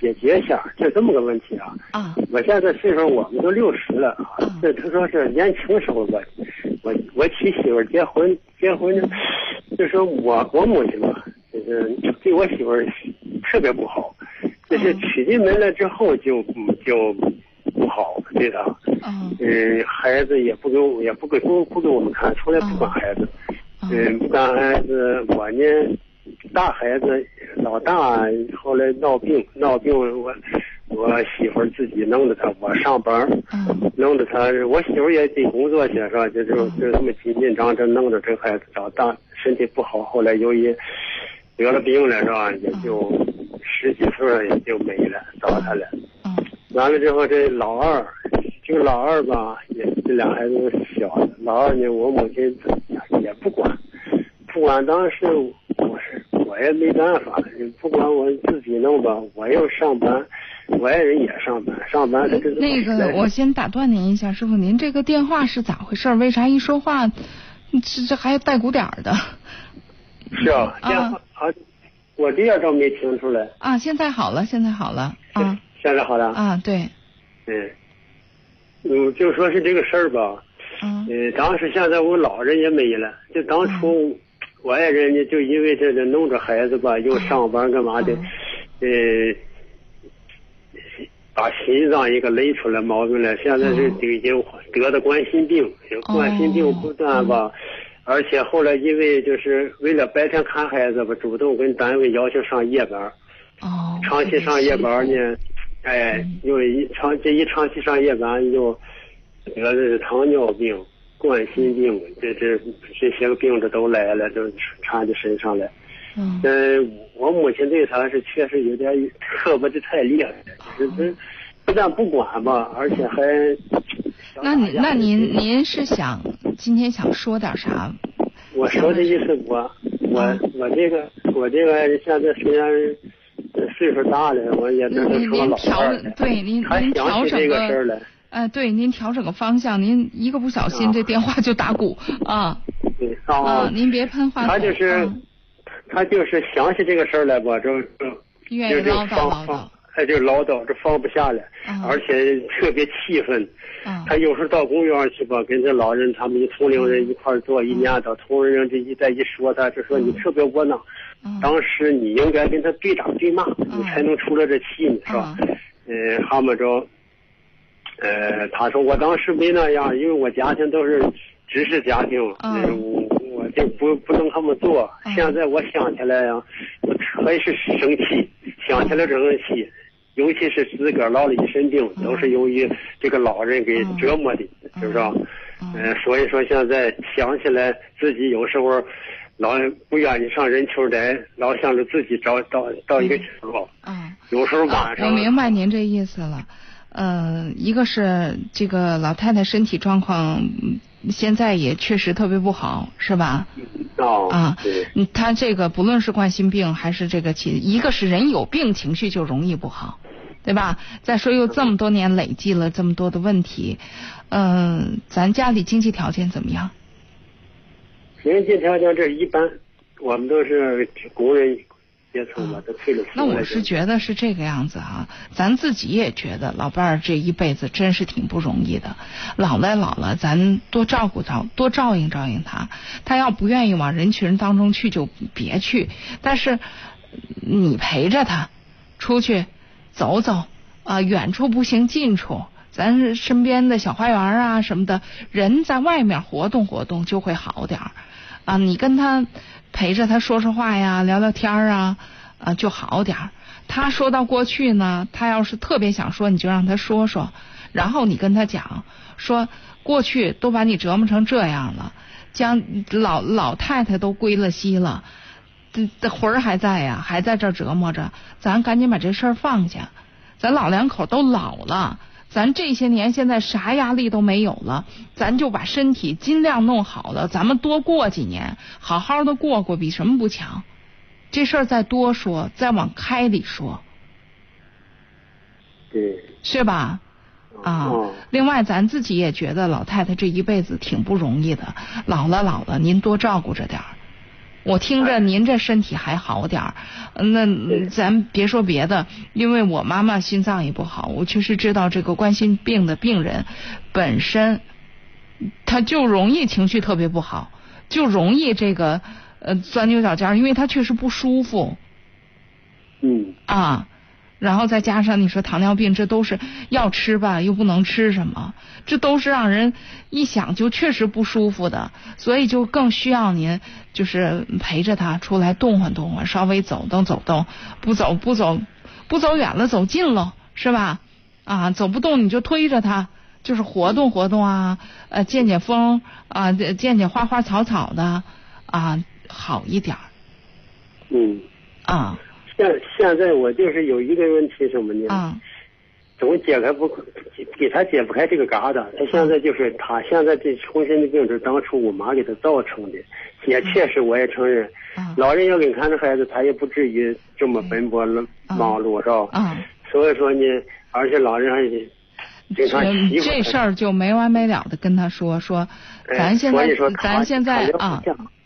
解决一下？就这么个问题啊。啊。我现在岁数我们都六十了啊，这他说是年轻时候我我我娶媳妇儿结婚结婚呢，就是我我母亲吧，就是对我媳妇儿特别不好，就是娶进门来之后就就不好对她。嗯嗯，孩子也不给我，也不给不不给我们看，从来不管孩子。嗯，不管孩子，我呢，大孩子老大后来闹病，闹病我我媳妇儿自己弄着她，我上班，弄着她，我媳妇儿也得工作去是吧？就这么紧紧张张弄着这孩子长大，身体不好，后来由于得了病了是吧？也就十几岁儿也就没了，找他了。完了之后，这老二，这个老二吧，也这俩孩子都小的。老二呢，我母亲也不管，不管。当时我是我也没办法，不管我自己弄吧，我又上班，我爱人也上班，上班他这那个，我先打断您一下，师傅，您这个电话是咋回事？为啥一说话，这这还带鼓点儿的？是啊，电话啊，我这样倒没听出来。啊，现在好了，现在好了啊现在好了。啊，对，嗯，嗯，就说是这个事儿吧。嗯。呃，当时现在我老人也没了，就当初我爱人呢，就因为这个弄着孩子吧，又上班干嘛的，呃，把心脏一个累出来毛病了，现在是已经得的冠心病，冠心病不断吧。而且后来因为就是为了白天看孩子吧，主动跟单位要求上夜班。哦。长期上夜班呢，哎，因为一长这一长期上夜班，又得的是糖尿病、冠心病，这这这些个病这都来了，都缠在身上了。嗯，呃，我母亲对他是确实有点刻薄的太厉害了，就是不但不管吧，而且还。那你那您您是想今天想说点啥？我说的意思，我我我这个我这个现在虽然岁数大了，我也能成老调对您您调整个事儿了。哎，对，您调整个方向，您一个不小心这电话就打鼓啊。对啊，您别喷话筒。他就是他就是想起这个事儿来吧，就就愿意唠叨唠叨。他就唠叨，这放不下来，而且特别气愤。他有时候到公园去吧，跟这老人他们同龄人一块坐，一念叨，同龄人这一再一说他，就说你特别窝囊。当时你应该跟他对打对骂，你才能出了这气呢，是吧？嗯，哈么着，呃，他说我当时没那样，因为我家庭都是知识家庭，就不不能这么做。现在我想起来呀，我特是生气，想起来这生气。尤其是自个儿落了一身病，都是由于这个老人给折磨的，是不是？嗯，所以说现在想起来自己有时候老不愿意上人球台，老想着自己找到到一个角落。嗯，有时候晚上。我明白您这意思了。呃，一个是这个老太太身体状况现在也确实特别不好，是吧？哦。啊，对。他这个不论是冠心病还是这个其，一个是人有病情绪就容易不好。对吧？再说又这么多年累积了这么多的问题，嗯，咱家里经济条件怎么样？经济条件这一般，我们都是工人阶层嘛，都退了休。那我是觉得是这个样子啊，咱自己也觉得老伴儿这一辈子真是挺不容易的，老了老了，咱多照顾照，多照应照应他。他要不愿意往人群当中去，就别去。但是你陪着他出去。走走啊，远处不行，近处咱身边的小花园啊什么的，人在外面活动活动就会好点儿啊。你跟他陪着他说说话呀，聊聊天啊啊就好点儿。他说到过去呢，他要是特别想说，你就让他说说，然后你跟他讲说过去都把你折磨成这样了，将老老太太都归了西了。这这魂儿还在呀，还在这折磨着。咱赶紧把这事儿放下。咱老两口都老了，咱这些年现在啥压力都没有了，咱就把身体尽量弄好了。咱们多过几年，好好的过过，比什么不强？这事儿再多说，再往开里说，对，是吧？啊，另外咱自己也觉得老太太这一辈子挺不容易的，老了老了，您多照顾着点儿。我听着您这身体还好点儿，那咱别说别的，因为我妈妈心脏也不好，我确实知道这个冠心病的病人本身他就容易情绪特别不好，就容易这个呃钻牛角尖，因为他确实不舒服。嗯。啊。然后再加上你说糖尿病，这都是要吃吧，又不能吃什么，这都是让人一想就确实不舒服的，所以就更需要您就是陪着他出来动换动换，稍微走动走动，不走不走不走远了，走近了是吧？啊，走不动你就推着他，就是活动活动啊，呃，见见风啊，见见花花草草的啊，好一点。嗯。啊。现现在我就是有一个问题什么呢？啊，总解开不给他解不开这个疙瘩。他现在就是他现在这浑身的病是当初我妈给他造成的，也确实我也承认。老人要给看着孩子，他也不至于这么奔波忙碌，是吧？啊。所以说呢，而且老人还经常这事儿就没完没了的跟他说说，咱现在咱现在啊，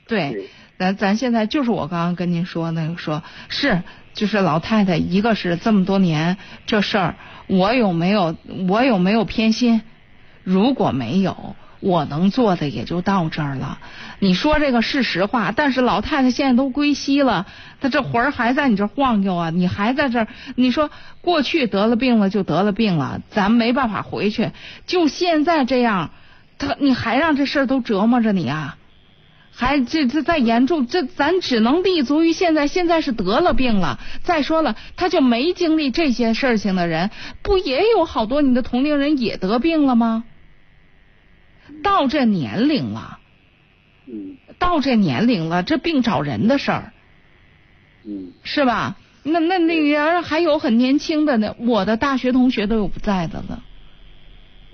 对，咱咱现在就是我刚刚跟您说那个说是。就是老太太，一个是这么多年这事儿，我有没有我有没有偏心？如果没有，我能做的也就到这儿了。你说这个是实话，但是老太太现在都归西了，她这魂儿还在你这晃悠啊，你还在这儿。你说过去得了病了就得了病了，咱没办法回去。就现在这样，她你还让这事儿都折磨着你啊？还这这再严重，这咱只能立足于现在。现在是得了病了。再说了，他就没经历这些事情的人，不也有好多你的同龄人也得病了吗？到这年龄了，嗯到这年龄了，这病找人的事儿，嗯是吧？那那那人还有很年轻的呢，我的大学同学都有不在的了。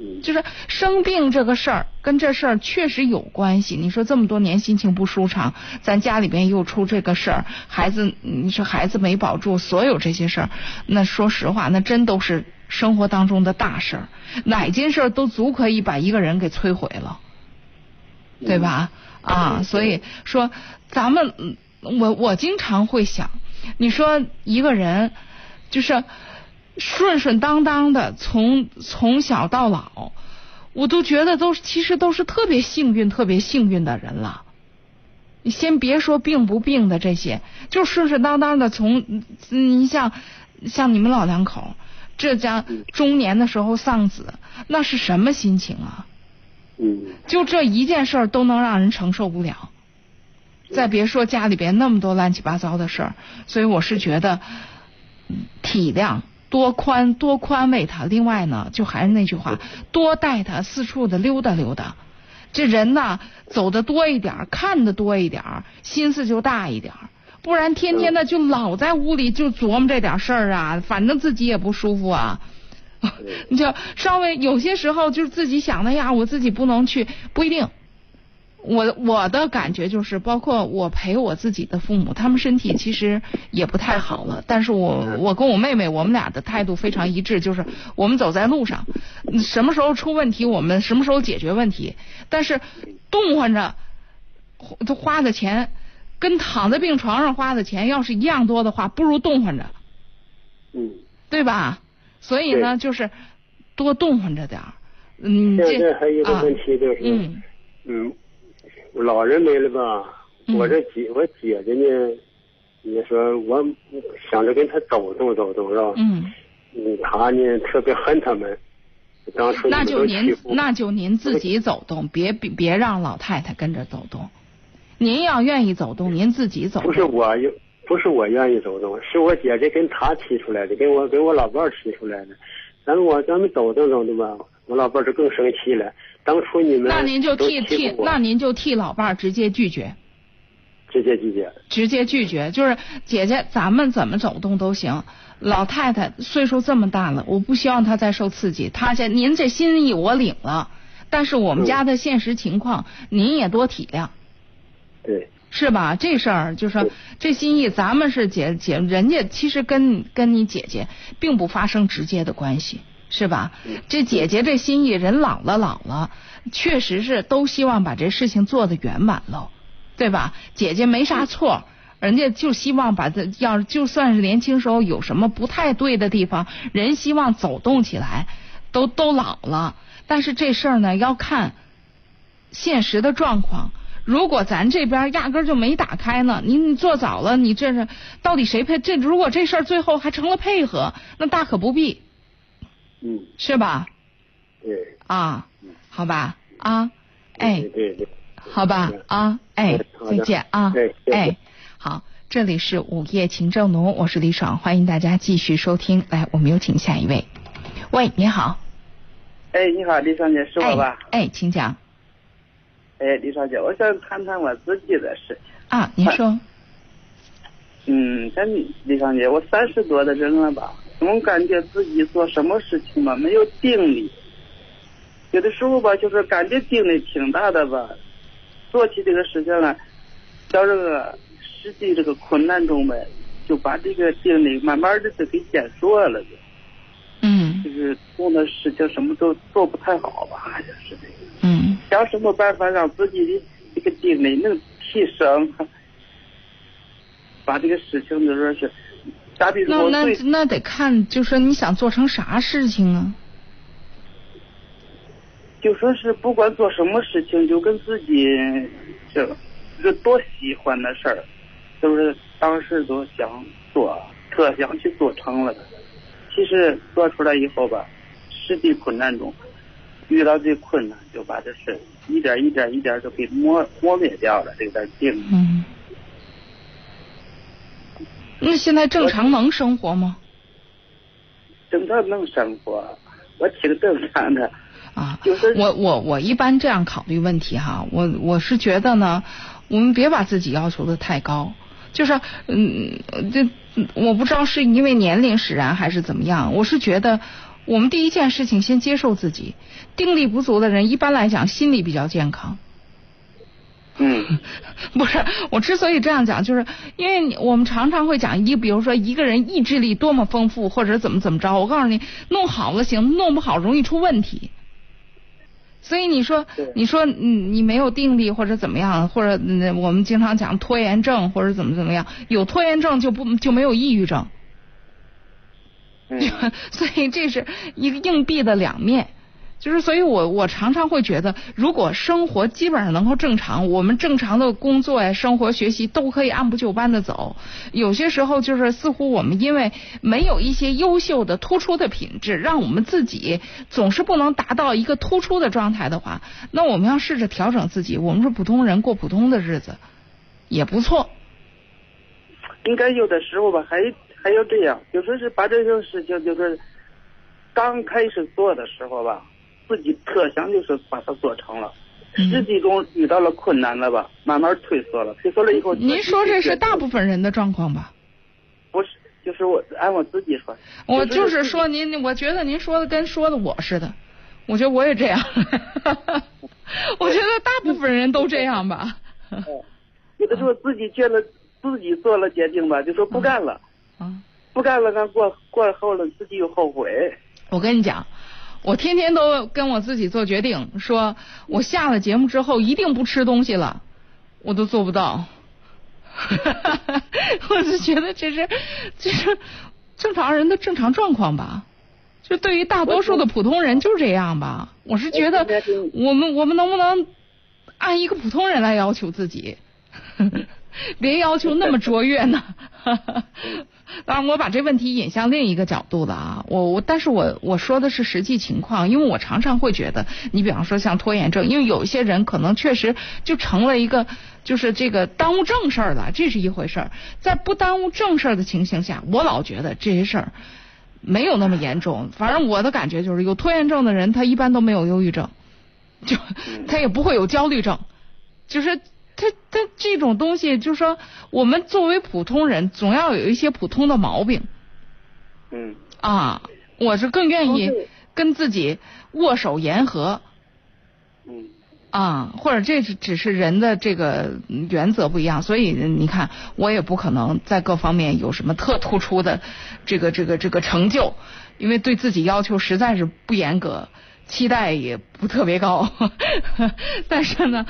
嗯就是生病这个事儿跟这事儿确实有关系。你说这么多年心情不舒畅，咱家里边又出这个事儿，孩子你说孩子没保住，所有这些事儿，那说实话，那真都是生活当中的大事儿，哪件事儿都足可以把一个人给摧毁了，对吧？啊，所以说咱们嗯我我经常会想，你说一个人就是。顺顺当当的从从小到老，我都觉得都其实都是特别幸运、特别幸运的人了。你先别说病不病的这些，就顺顺当当的从你像像你们老两口，这家中年的时候丧子，那是什么心情啊？嗯就这一件事儿都能让人承受不了，再别说家里边那么多乱七八糟的事儿，所以我是觉得嗯体谅。多宽多宽慰他，另外呢，就还是那句话，多带他四处的溜达溜达。这人呐，走的多一点，看的多一点，心思就大一点。不然天天的就老在屋里就琢磨这点事儿啊，反正自己也不舒服啊。你 就稍微有些时候就是自己想的呀，我自己不能去，不一定。我我的感觉就是，包括我陪我自己的父母，他们身体其实也不太好了。但是我我跟我妹妹，我们俩的态度非常一致，就是我们走在路上，什么时候出问题，我们什么时候解决问题。但是动换着都花的钱，跟躺在病床上花的钱要是一样多的话，不如动换着，嗯，对吧？所以呢，就是多动换着点儿。嗯，现这在还有一个问题就是，嗯嗯，老人没了吧？嗯我这姐，我姐姐呢，你说我想着跟她走动走动，是吧？嗯，嗯，她呢特别恨他们，当初那就您那就您自己走动，别别别让老太太跟着走动。您要愿意走动，您自己走动。不是我有，不是我愿意走动，是我姐姐跟她提出来的，跟我跟我老伴儿提出来的。咱们我咱们走动走动吧，我老伴儿就更生气了。当初你们那您就替替那您就替老伴儿直接拒绝，直接拒绝。直接拒绝，就是姐姐，咱们怎么走动都行。老太太岁数这么大了，我不希望她再受刺激。她这您这心意我领了，但是我们家的现实情况，您也多体谅。对。是吧？这事儿就是这心意，咱们是姐姐，人家其实跟跟你姐姐并不发生直接的关系，是吧？这姐姐这心意，人老了老了，确实是都希望把这事情做得圆满喽，对吧？姐姐没啥错，人家就希望把这要就算是年轻时候有什么不太对的地方，人希望走动起来，都都老了，但是这事儿呢要看现实的状况。如果咱这边压根儿就没打开呢，你你做早了，你这是到底谁配？这如果这事儿最后还成了配合，那大可不必，嗯，是吧？对。啊，好吧，啊，哎，对对。好吧，啊，哎，再见啊哎，好，这里是午夜情正浓，我是李爽，欢迎大家继续收听。来，我们有请下一位。喂，你好，哎，你好，李爽姐，是我吧？哎，请讲哎，李爽姐，我想谈谈我自己的事。啊，您说，嗯，咱李爽姐，我三十多的人了吧，总感觉自己做什么事情吧没有定力，有的时候吧就是感觉定力挺大的吧，做起这个事情来，到这个实际这个困难中呗，就把这个定力慢慢的就给减弱了就。嗯。就是做的事情什么都做不太好吧，好像是这个。嗯。想什么办法让自己的这个定力能提升，把这个事情就那那那得看，就说你想做成啥事情啊？就说是不管做什么事情，就跟自己这这多喜欢的事儿，就是当时都想做，特想去做成了的。其实做出来以后吧，实际困难中，遇到这困难，就把这事一点一点一点就给磨磨灭掉了，这点定力。嗯。那现在正常能生活吗？正常能生活，我挺正常的。啊，就是我我我一般这样考虑问题哈，我我是觉得呢，我们别把自己要求的太高，就是嗯，这我不知道是因为年龄使然还是怎么样，我是觉得我们第一件事情先接受自己，定力不足的人一般来讲心理比较健康。嗯，不是，我之所以这样讲，就是因为我们常常会讲一，比如说一个人意志力多么丰富，或者怎么怎么着，我告诉你，弄好了行，弄不好容易出问题。所以你说，你说你你没有定力或者怎么样，或者我们经常讲拖延症或者怎么怎么样，有拖延症就不就没有抑郁症。嗯，所以这是一个硬币的两面。就是，所以我我常常会觉得，如果生活基本上能够正常，我们正常的工作呀、生活、学习都可以按部就班的走。有些时候就是似乎我们因为没有一些优秀的、突出的品质，让我们自己总是不能达到一个突出的状态的话，那我们要试着调整自己。我们是普通人，过普通的日子也不错。应该有的时候吧，还还要这样，就说是把这种事情，就是刚开始做的时候吧。自己特想就是把它做成了，实际中遇到了困难了吧，慢慢退缩了，退缩了以后。您说这是大部分人的状况吧？不是，就是我按我自己说。我就是说您，我觉得您说的跟说的我似的，我觉得我也这样。我觉得大部分人都这样吧。有的时候自己觉得自己做了决定吧，就说不干了。啊。不干了，那过过后了，自己又后悔。我跟你讲。我天天都跟我自己做决定，说我下了节目之后一定不吃东西了，我都做不到。我就觉得这是这是正常人的正常状况吧，就对于大多数的普通人就这样吧。我是觉得我们我们能不能按一个普通人来要求自己，别要求那么卓越呢？当然，我把这问题引向另一个角度了啊，我我，但是我我说的是实际情况，因为我常常会觉得，你比方说像拖延症，因为有一些人可能确实就成了一个，就是这个耽误正事儿了，这是一回事儿，在不耽误正事儿的情形下，我老觉得这些事儿没有那么严重，反正我的感觉就是有拖延症的人，他一般都没有忧郁症，就他也不会有焦虑症，就是。他他这种东西，就是说，我们作为普通人，总要有一些普通的毛病。嗯。啊，我是更愿意跟自己握手言和。嗯。啊，或者这是只是人的这个原则不一样，所以你看，我也不可能在各方面有什么特突出的这个这个这个成就，因为对自己要求实在是不严格，期待也不特别高。但是呢。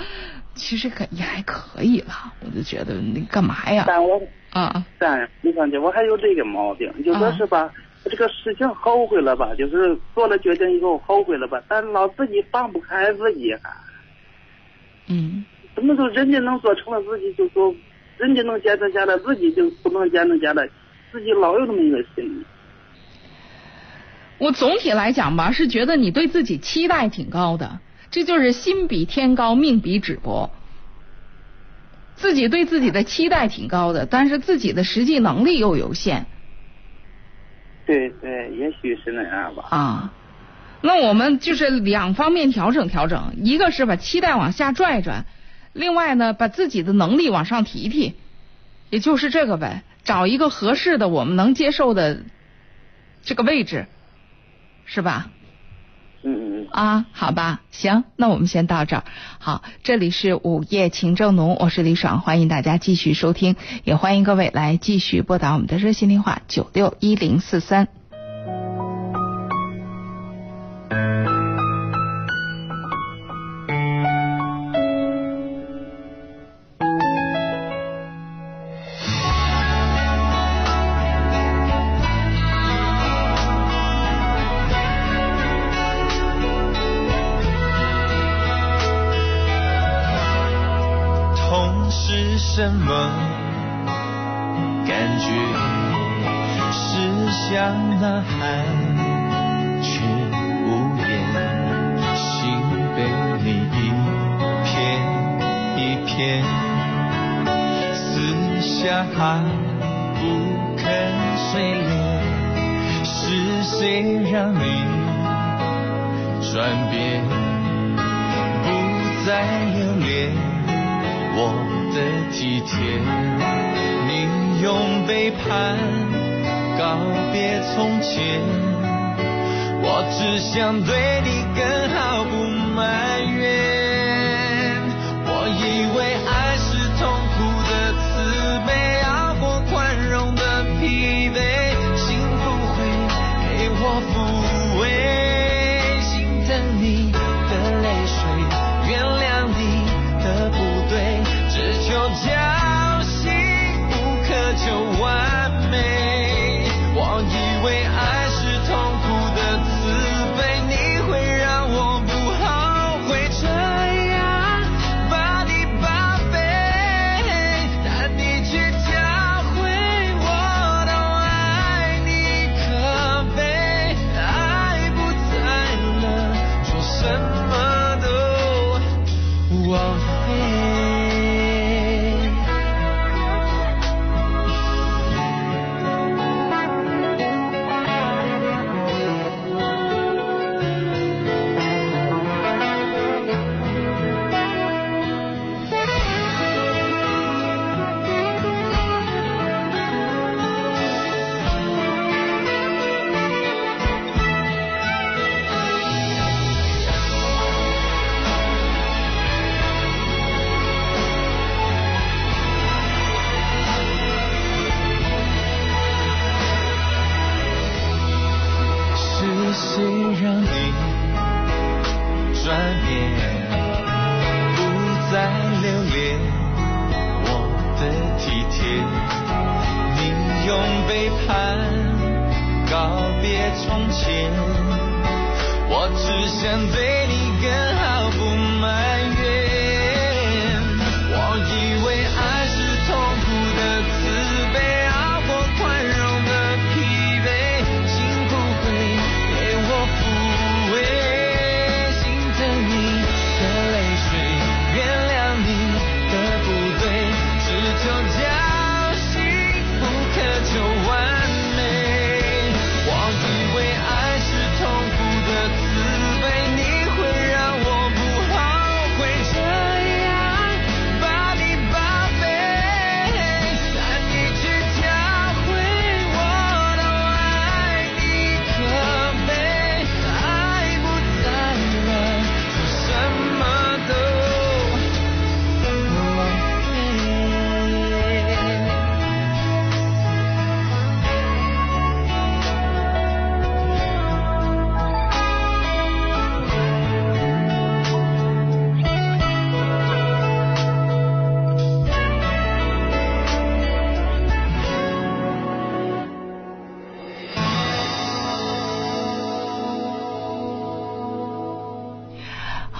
其实可也还可以了，我就觉得你干嘛呀？但我啊，但你看姐，我还有这个毛病，就说是吧，这个事情后悔了吧，就是做了决定以后后悔了吧，但老自己放不开自己。嗯。怎么就人家能做成了，自己就说人家能坚持下来，自己就不能坚持下来，自己老有这么一个心理。我总体来讲吧，是觉得你对自己期待挺高的。这就是心比天高，命比纸薄。自己对自己的期待挺高的，但是自己的实际能力又有限。对对，也许是那样吧。啊，那我们就是两方面调整调整，一个是把期待往下拽拽，另外呢，把自己的能力往上提提，也就是这个呗，找一个合适的、我们能接受的这个位置，是吧？嗯嗯嗯啊，好吧，行，那我们先到这儿。好，这里是午夜情正浓，我是李爽，欢迎大家继续收听，也欢迎各位来继续拨打我们的热线电话九六一零四三。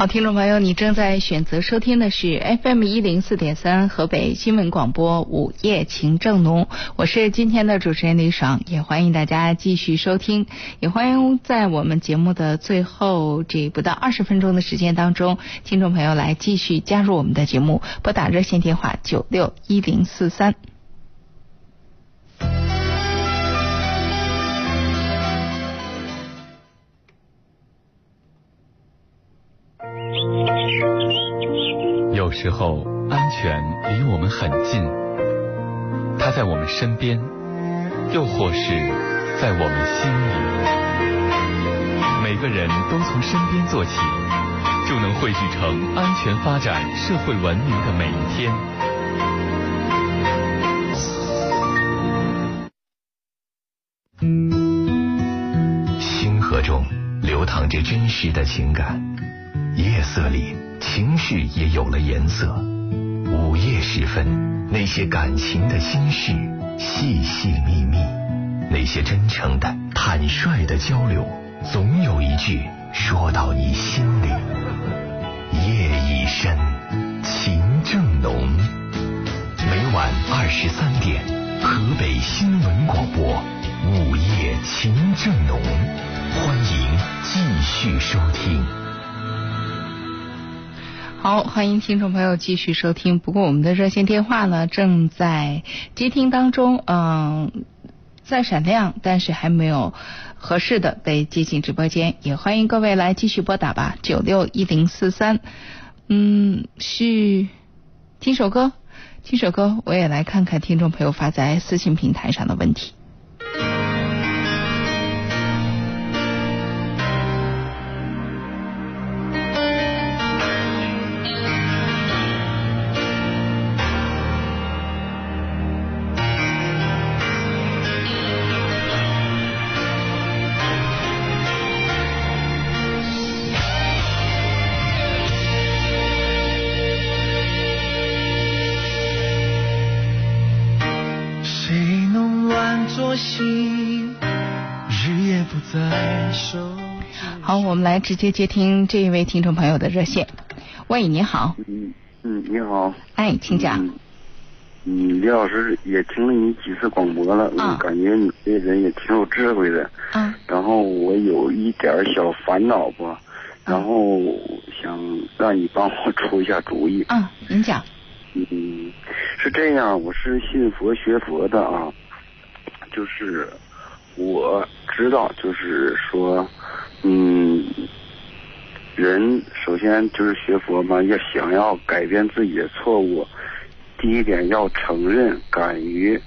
好，听众朋友，你正在选择收听的是 FM 一零四点三河北新闻广播午夜情正浓，我是今天的主持人李爽，也欢迎大家继续收听，也欢迎在我们节目的最后这不到二十分钟的时间当中，听众朋友来继续加入我们的节目，拨打热线电话九六一零四三。有时候，安全离我们很近，它在我们身边，又或是在我们心里。每个人都从身边做起，就能汇聚成安全发展、社会文明的每一天。星河中流淌着真实的情感，夜色里情绪也有了颜色。午夜时分，那些感情的心事，细细密密，那些真诚的、坦率的交流，总有一句说到你心里。夜已深，情正浓。每晚二十三点，河北新闻广播午夜情正浓，欢迎继续收听。好，欢迎听众朋友继续收听。不过我们的热线电话呢正在接听当中，嗯，在闪亮，但是还没有合适的被接进直播间。也欢迎各位来继续拨打吧，九六一零四三。嗯，是听首歌，听首歌，我也来看看听众朋友发在私信平台上的问题。我们来直接接听这一位听众朋友的热线。喂，你好，嗯嗯，你好。哎，请讲。嗯，嗯李老师也听了你几次广播了，我感觉你这人也挺有智慧的。啊。然后我有一点小烦恼吧，然后想让你帮我出一下主意。啊，您讲。嗯，是这样，我是信佛学佛的啊，就是我知道，就是说，嗯，人首先就是学佛嘛，要想要改变自己的错误，第一点要承认，敢于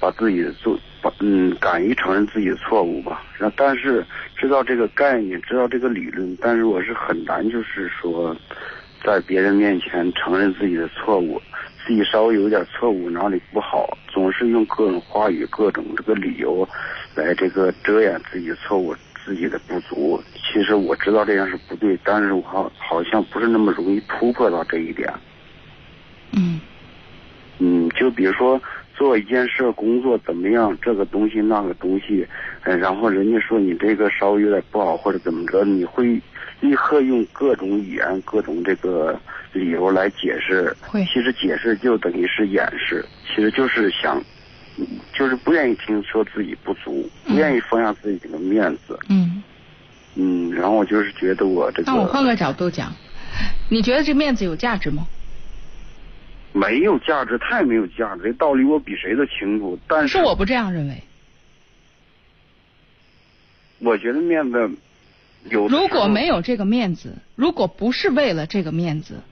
把自己的做，把嗯，敢于承认自己的错误吧。然后，但是知道这个概念，知道这个理论，但是我是很难，就是说。在别人面前承认自己的错误，自己稍微有点错误哪里不好，总是用各种话语、各种这个理由来这个遮掩自己错误、自己的不足。其实我知道这样是不对，但是我好好像不是那么容易突破到这一点。嗯。嗯，就比如说做一件事、工作怎么样，这个东西那个东西，嗯，然后人家说你这个稍微有点不好或者怎么着，你会。立刻用各种语言、各种这个理由来解释，会其实解释就等于是掩饰，其实就是想，就是不愿意听说自己不足，不愿意放下自己的面子。嗯。嗯，然后我就是觉得我这个。那我换个角度讲，你觉得这面子有价值吗？没有价值，太没有价值。这道理我比谁都清楚，但是。是我不这样认为。我觉得面子有。如果没有这个面子，如果不是为了这个面子，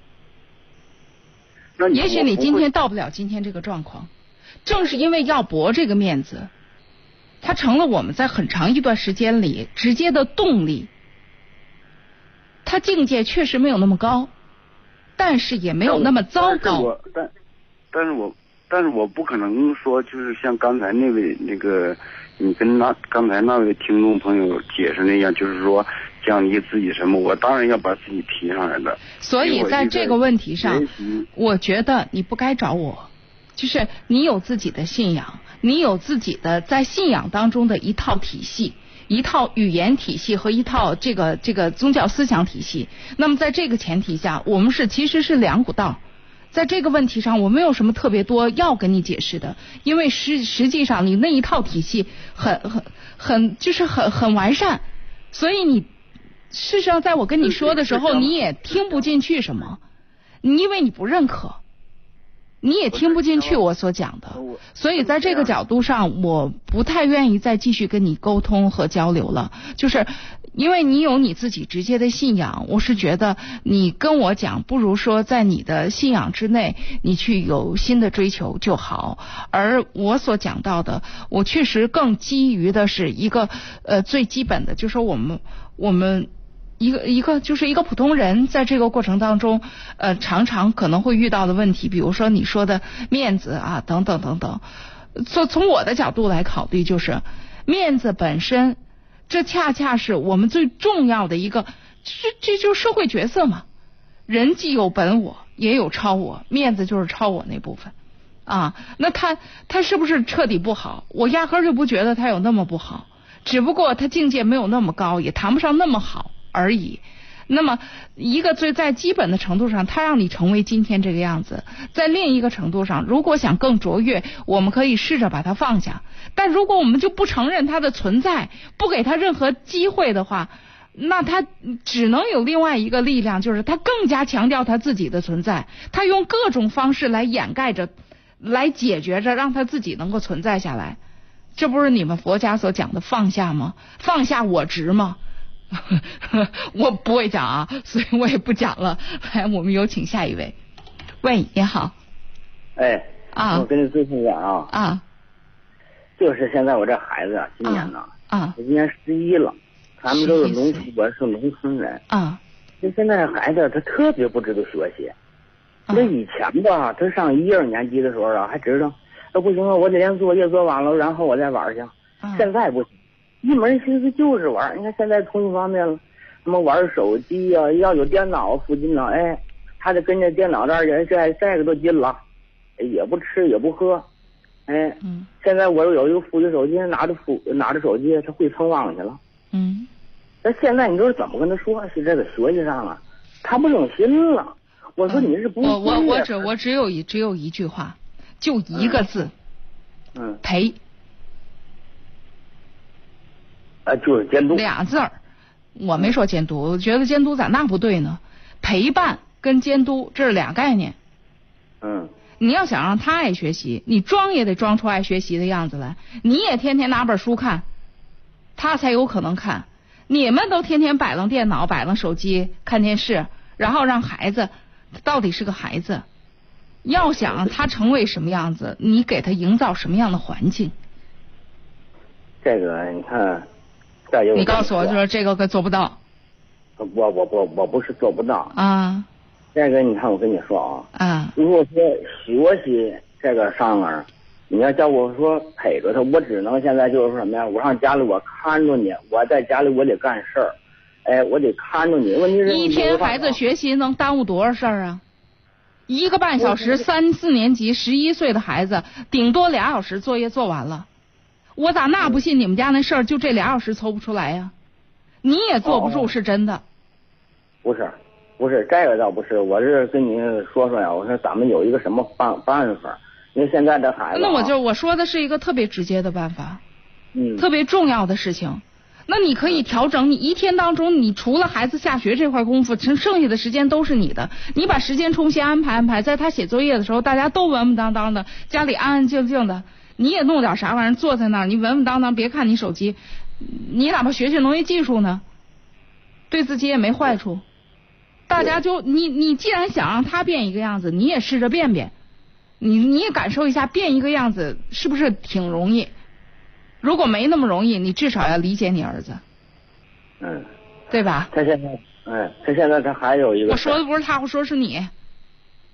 那也许你今天到不了今天这个状况。正是因为要博这个面子，它成了我们在很长一段时间里直接的动力。他境界确实没有那么高，但是也没有那么糟糕。但但是我但是我不可能说，就是像刚才那位那个。你跟那刚才那位听众朋友解释那样，就是说降低自己什么？我当然要把自己提上来的。所以在这个问题上，我觉得你不该找我。就是你有自己的信仰，你有自己的在信仰当中的一套体系、一套语言体系和一套这个这个宗教思想体系。那么在这个前提下，我们是其实是两股道。在这个问题上，我没有什么特别多要跟你解释的，因为实实际上你那一套体系很很很就是很很完善，所以你事实上在我跟你说的时候，你也听不进去什么，你因为你不认可，你也听不进去我所讲的，所以在这个角度上，我不太愿意再继续跟你沟通和交流了，就是。因为你有你自己直接的信仰，我是觉得你跟我讲，不如说在你的信仰之内，你去有新的追求就好。而我所讲到的，我确实更基于的是一个呃最基本的，就是说我们我们一个一个就是一个普通人在这个过程当中，呃常常可能会遇到的问题，比如说你说的面子啊等等等等。从从我的角度来考虑，就是面子本身。这恰恰是我们最重要的一个，这这就是社会角色嘛。人既有本我，也有超我，面子就是超我那部分啊。那他他是不是彻底不好？我压根就不觉得他有那么不好，只不过他境界没有那么高，也谈不上那么好而已。那么，一个最在基本的程度上，它让你成为今天这个样子；在另一个程度上，如果想更卓越，我们可以试着把它放下。但如果我们就不承认它的存在，不给它任何机会的话，那它只能有另外一个力量，就是它更加强调它自己的存在，他用各种方式来掩盖着，来解决着，让他自己能够存在下来。这不是你们佛家所讲的放下吗？放下我执吗？我不会讲啊，所以我也不讲了。来，我们有请下一位。喂，你好。哎。啊。我跟你咨询一下啊。啊。就是现在我这孩子啊，今年呢，啊，今年十一了，咱们都是农，我是农村人。啊。就现在孩子他特别不知道学习。那以前吧，他上一二年级的时候啊，还知道，那不行啊，我得连作业做完了，然后我再玩去。现在不行。一门心思就是玩，你看现在通讯方面了，什么玩手机呀、要有电脑附近呢，哎，他就跟着电脑这儿人这这个都进了，也不吃也不喝，哎，嗯，现在我又有一个富裕手机，拿着富拿着手机，他会蹭网去了，嗯，那现在你说怎么跟他说？是这个学习上啊，他不用心了。我说你是不我我我只我只有一只有一句话，就一个字，嗯，陪。啊，就是监督俩字儿，我没说监督，我觉得监督咋那不对呢？陪伴跟监督这是俩概念。嗯。你要想让他爱学习，你装也得装出爱学习的样子来。你也天天拿本书看，他才有可能看。你们都天天摆弄电脑、摆弄手机、看电视，然后让孩子到底是个孩子。要想他成为什么样子，你给他营造什么样的环境？这个你看。再有，你告诉我，就说这个可做不到。我我我我不是做不到啊。这个你看，我跟你说啊。啊。如果说学习这个上面，你要叫我说陪着他，我只能现在就是说什么呀？我上家里我看着你，我在家里我得干事儿，哎，我得看着你。问题是，一天孩子学习能耽误多少事儿啊？一个半小时，三四年级十一岁的孩子，顶多俩小时作业做完了。我咋那不信你们家那事儿就这俩小时凑不出来呀？你也坐不住是真的。不是，不是这个倒不是，我是跟你说说呀，我说咱们有一个什么办办法？因为现在这孩子，那我就我说的是一个特别直接的办法，嗯，特别重要的事情。那你可以调整，你一天当中，你除了孩子下学这块功夫，剩剩下的时间都是你的。你把时间重新安排安排，在他写作业的时候，大家都稳稳当当的，家里安安静静的。你也弄点啥玩意儿，坐在那儿，你稳稳当当，别看你手机，你哪怕学学农业技术呢，对自己也没坏处。大家就你你既然想让他变一个样子，你也试着变变，你你也感受一下变一个样子是不是挺容易？如果没那么容易，你至少要理解你儿子，嗯，对吧？他现在，哎，他现在他还有一个，我说的不是他，我说是你，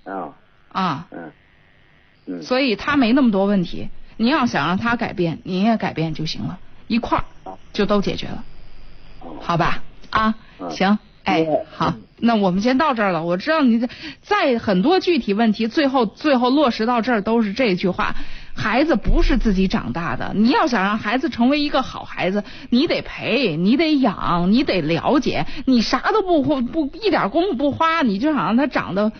啊。啊，嗯。嗯，所以他没那么多问题。你要想让他改变，你也改变就行了，一块儿就都解决了，好吧？啊，行，哎，好，那我们先到这儿了。我知道你在很多具体问题，最后最后落实到这儿都是这句话：孩子不是自己长大的。你要想让孩子成为一个好孩子，你得陪，你得养，你得了解。你啥都不不一点功夫不花，你就想让他长得，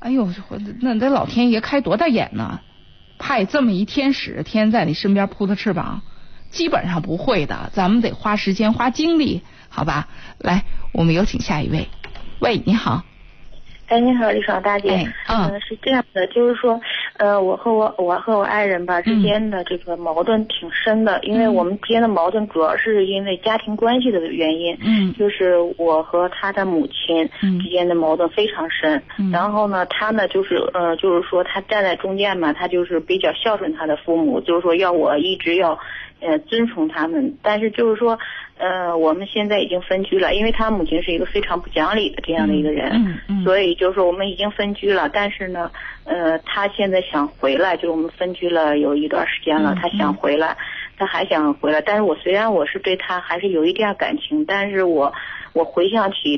哎呦，那得老天爷开多大眼呢？派这么一天使，天天在你身边扑腾翅膀，基本上不会的。咱们得花时间花精力，好吧？来，我们有请下一位。喂，你好。哎，你好，李爽大姐。嗯，是这样的，就是说，呃，我和我我和我爱人吧之间的这个矛盾挺深的，因为我们之间的矛盾主要是因为家庭关系的原因。嗯。就是我和他的母亲之间的矛盾非常深。嗯。然后呢，他呢就是呃，就是说他站在中间嘛，他就是比较孝顺他的父母，就是说要我一直要呃遵从他们，但是就是说。呃，我们现在已经分居了，因为他母亲是一个非常不讲理的这样的一个人，嗯嗯，所以就是说我们已经分居了。但是呢，呃，他现在想回来，就是我们分居了有一段时间了，他想回来，他还想回来。但是我虽然我是对他还是有一点感情，但是我我回想起